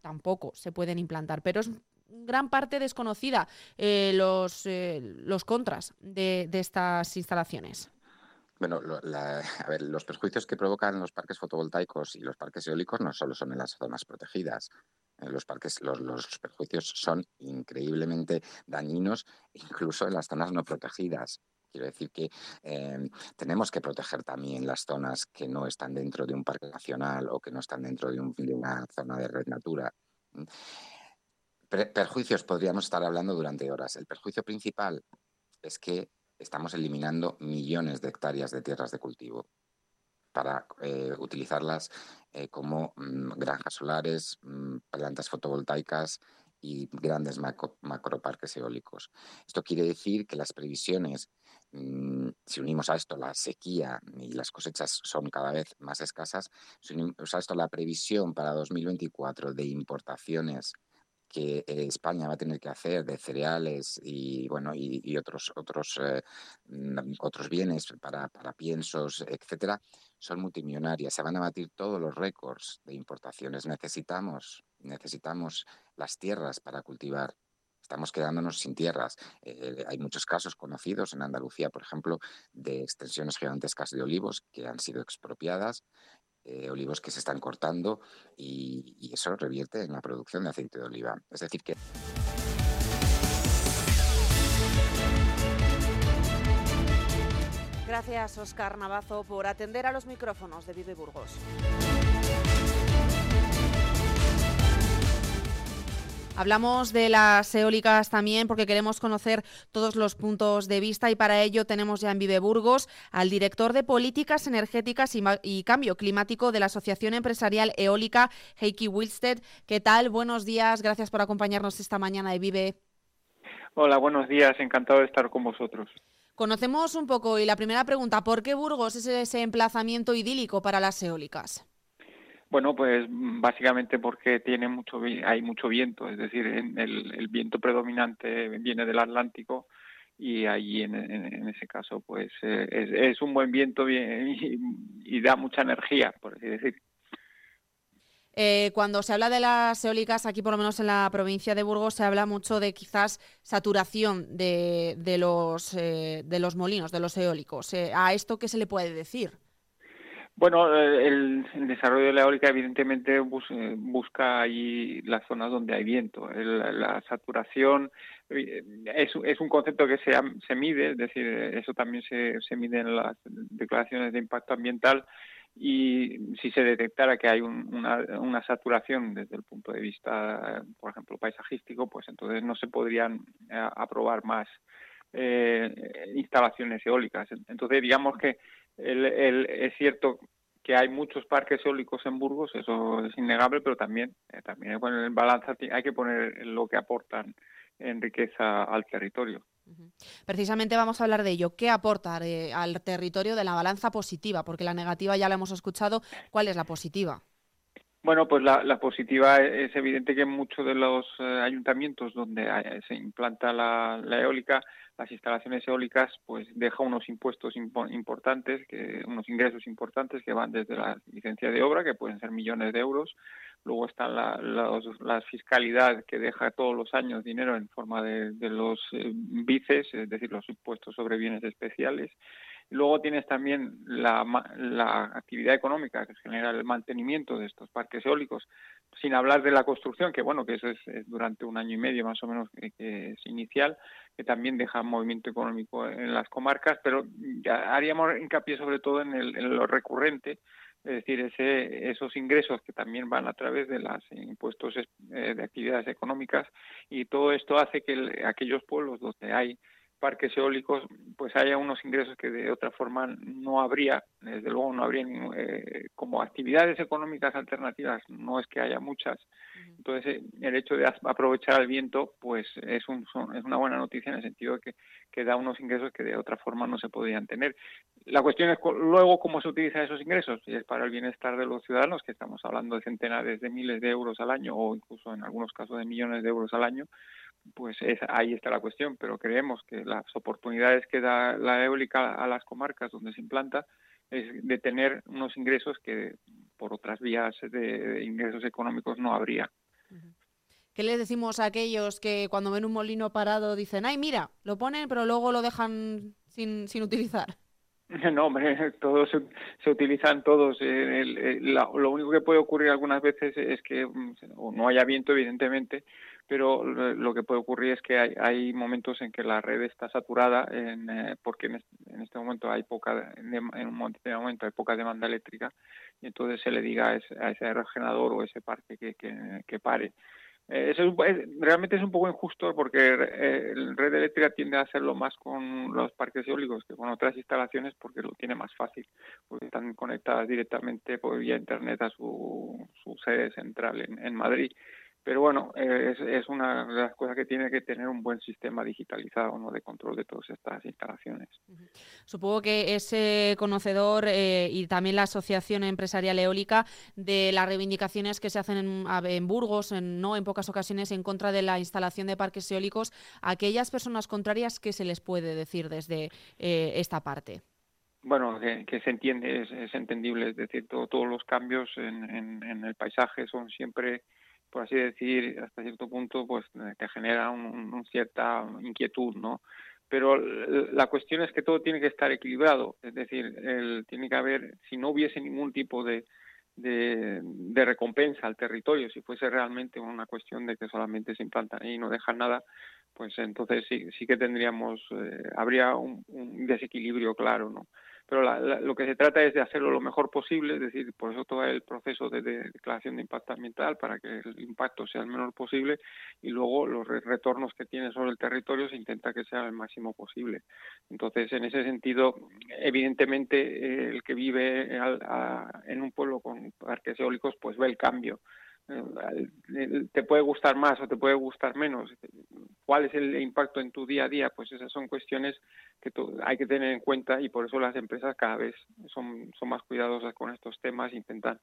tampoco se pueden implantar, pero es gran parte desconocida eh, los, eh, los contras de, estas instalaciones. Bueno, a ver, los perjuicios que provocan los parques fotovoltaicos y los parques eólicos no solo son en las zonas protegidas. Eh, los parques, los, los, perjuicios son increíblemente dañinos incluso en las zonas no protegidas. Quiero decir que em, tenemos que proteger también las zonas que no están dentro de un parque nacional o que no están dentro de, una zona de red natura. perjuicios podríamos estar hablando durante horas. El perjuicio principal es que estamos eliminando millones de hectáreas de tierras de cultivo para eh, utilizarlas eh, como mm, granjas solares, mm, plantas fotovoltaicas y grandes macroparques eólicos. Esto quiere decir que las previsiones si unimos a esto la sequía y las cosechas son cada vez más escasas, si unimos a esto la previsión para 2024 de importaciones que eh, España va a tener que hacer de cereales y bueno y, otros otros eh, mm, otros bienes para, para piensos etcétera son multimillonarias se van a batir todos los récords de importaciones. Necesitamos necesitamos las tierras para cultivar estamos quedándonos sin tierras. Eh, hay muchos casos conocidos en Andalucía, por ejemplo, de extensiones gigantescas de olivos que han sido expropiadas, eh, olivos que se están cortando y, y eso revierte en la producción de aceite de oliva. Es decir, que... Gracias, Oscar Navazo, por atender a los micrófonos de Vive Burgos. Hablamos de las eólicas también porque queremos conocer todos los puntos de vista y para ello tenemos ya en Vive Burgos al director de Políticas Energéticas y, Cambio Climático de la Asociación Empresarial Eólica, Heikki Wilsted. ¿Qué tal? Buenos días, gracias por acompañarnos esta mañana de Vive. Hola, buenos días, encantado de estar con vosotros. Conocemos un poco y la primera pregunta, ¿por qué Burgos es ese emplazamiento idílico para las eólicas? Bueno, pues básicamente porque tiene mucho hay mucho viento, es decir, el, viento predominante viene del Atlántico y ahí en, ese caso pues eh, es, un buen viento y, da mucha energía, por así decir. Eh, cuando se habla de las eólicas, aquí por lo menos en la provincia de Burgos, se habla mucho de quizás saturación de, de los, eh, de los molinos, de los eólicos. ¿A esto qué se le puede decir? Bueno, eh, el, desarrollo de la eólica evidentemente eh, busca ahí las zonas donde hay viento. la saturación eh, es, un concepto que se, mide, es decir, eso también se, mide en las declaraciones de impacto ambiental y si se detectara que hay una, una, saturación desde el punto de vista, por ejemplo, paisajístico, pues entonces no se podrían aprobar más instalaciones eólicas. Entonces, digamos que el, es cierto que hay muchos parques eólicos en Burgos, eso es innegable, pero también, eh, también en balanza hay que poner lo que aportan en riqueza al territorio. Precisamente vamos a hablar de ello. ¿Qué aporta eh, al territorio de la balanza positiva? Porque la negativa ya la hemos escuchado. ¿Cuál es la positiva? Bueno, pues la, positiva es evidente que en muchos de los eh, ayuntamientos donde se implanta la, eólica, las instalaciones eólicas, pues deja unos impuestos importantes, unos ingresos importantes que van desde la licencia de obra, que pueden ser millones de euros, luego está la, la, fiscalidad que deja todos los años dinero en forma de, los eh, vices, es decir, los impuestos sobre bienes especiales, Luego tienes también la, la, actividad económica que genera el mantenimiento de estos parques eólicos, sin hablar de la construcción, que bueno, que eso es, durante un año y medio más o menos que, es inicial, que también deja movimiento económico en las comarcas, pero ya haríamos hincapié sobre todo en, el, en lo recurrente, es decir, ese, esos ingresos que también van a través de los impuestos eh, de actividades económicas y todo esto hace que aquellos pueblos donde hay parques eólicos, pues haya unos ingresos que de otra forma no habría, desde luego no habría eh, como actividades económicas alternativas, no es que haya muchas. Entonces, eh, el hecho de aprovechar el viento, pues es, un, es una buena noticia en el sentido de que, que, da unos ingresos que de otra forma no se podrían tener. La cuestión es luego cómo se utilizan esos ingresos, y es para el bienestar de los ciudadanos, que estamos hablando de centenares de miles de euros al año o incluso en algunos casos de millones de euros al año, pues es, ahí está la cuestión, pero creemos que las oportunidades que da la eólica a las comarcas donde se implanta es de tener unos ingresos que por otras vías de, ingresos económicos no habría. ¿Qué les decimos a aquellos que cuando ven un molino parado dicen, ay, mira, lo ponen, pero luego lo dejan sin, sin utilizar? No, hombre, todos se, utilizan todos. Eh, lo único que puede ocurrir algunas veces es que mm, no haya viento, evidentemente, pero lo que puede ocurrir es que hay, momentos en que la red está saturada en, eh, porque en este, momento hay poca en un momento hay poca demanda eléctrica y entonces se le diga a ese, a regenerador o ese parque que, que, pare. Eh, eso es, realmente es un poco injusto porque eh, la red eléctrica tiende a hacerlo más con los parques eólicos que con otras instalaciones porque lo tiene más fácil, porque están conectadas directamente por vía internet a su, su sede central en, en Madrid pero bueno, es, es, una de las cosas que tiene que tener un buen sistema digitalizado ¿no? de control de todas estas instalaciones. Supongo que ese conocedor eh, y también la Asociación Empresarial Eólica de las reivindicaciones que se hacen en, en, Burgos, en, no en pocas ocasiones, en contra de la instalación de parques eólicos, aquellas personas contrarias, ¿qué se les puede decir desde eh, esta parte? Bueno, que, se entiende, es, entendible, es decir, todos los cambios en, en el paisaje son siempre por así decir, hasta cierto punto, pues eh, que genera un, cierta inquietud, ¿no? Pero la cuestión es que todo tiene que estar equilibrado, es decir, el, tiene que haber, si no hubiese ningún tipo de, de, recompensa al territorio, si fuese realmente una cuestión de que solamente se implantan y no dejan nada, pues entonces sí, sí que tendríamos, eh, habría un, desequilibrio claro, ¿no? Pero lo que se trata es de hacerlo lo mejor posible, es decir, por eso todo el proceso de, declaración de impacto ambiental para que el impacto sea el menor posible y luego los retornos que tiene sobre el territorio se intenta que sea el máximo posible. Entonces, en ese sentido, evidentemente, el que vive en un pueblo con parques eólicos, pues ve el cambio eh, te puede gustar más o te puede gustar menos. ¿Cuál es el impacto en tu día a día? Pues esas son cuestiones que hay que tener en cuenta y por eso las empresas cada vez son, son más cuidadosas con estos temas, intentan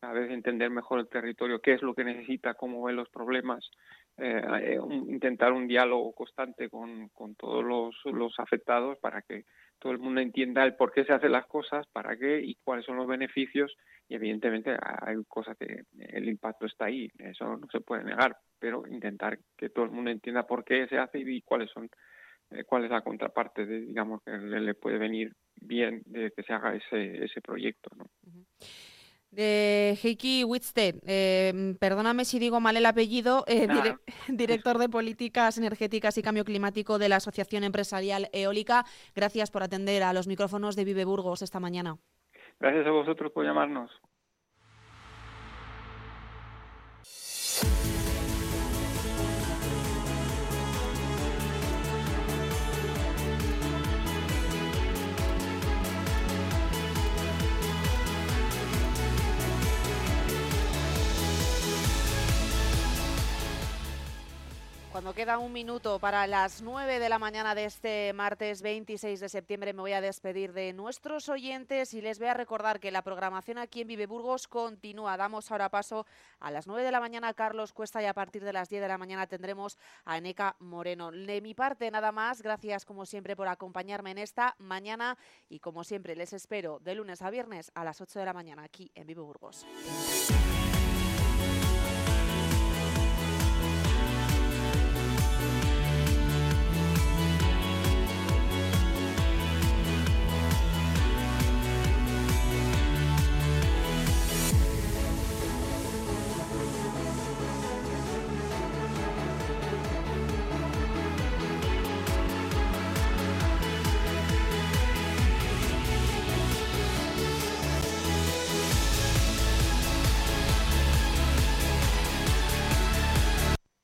cada vez entender mejor el territorio, qué es lo que necesita, cómo ven los problemas, eh, eh, intentar un diálogo constante con, con todos los, los afectados para que todo el mundo entienda el por qué se hacen las cosas, para qué y cuáles son los beneficios y evidentemente hay cosas que el impacto está ahí, eso no se puede negar, pero intentar que todo el mundo entienda por qué se hace y cuáles son eh, cuál es la contraparte de digamos que le, puede venir bien de que se haga ese ese proyecto, ¿no? De Heikki Wittstedt. Eh, perdóname si digo mal el apellido, eh, director de Políticas Energéticas y Cambio Climático de la Asociación Empresarial Eólica. Gracias por atender a los micrófonos de Vive Burgos esta mañana. Gracias a vosotros por llamarnos. Cuando queda un minuto para las 9 de la mañana de este martes 26 de septiembre me voy a despedir de nuestros oyentes y les voy a recordar que la programación aquí en Vive Burgos continúa. Damos ahora paso a las 9 de la mañana Carlos Cuesta y a partir de las 10 de la mañana tendremos a Eneca Moreno. De mi parte nada más, gracias como siempre por acompañarme en esta mañana y como siempre les espero de lunes a viernes a las 8 de la mañana aquí en Vive Burgos.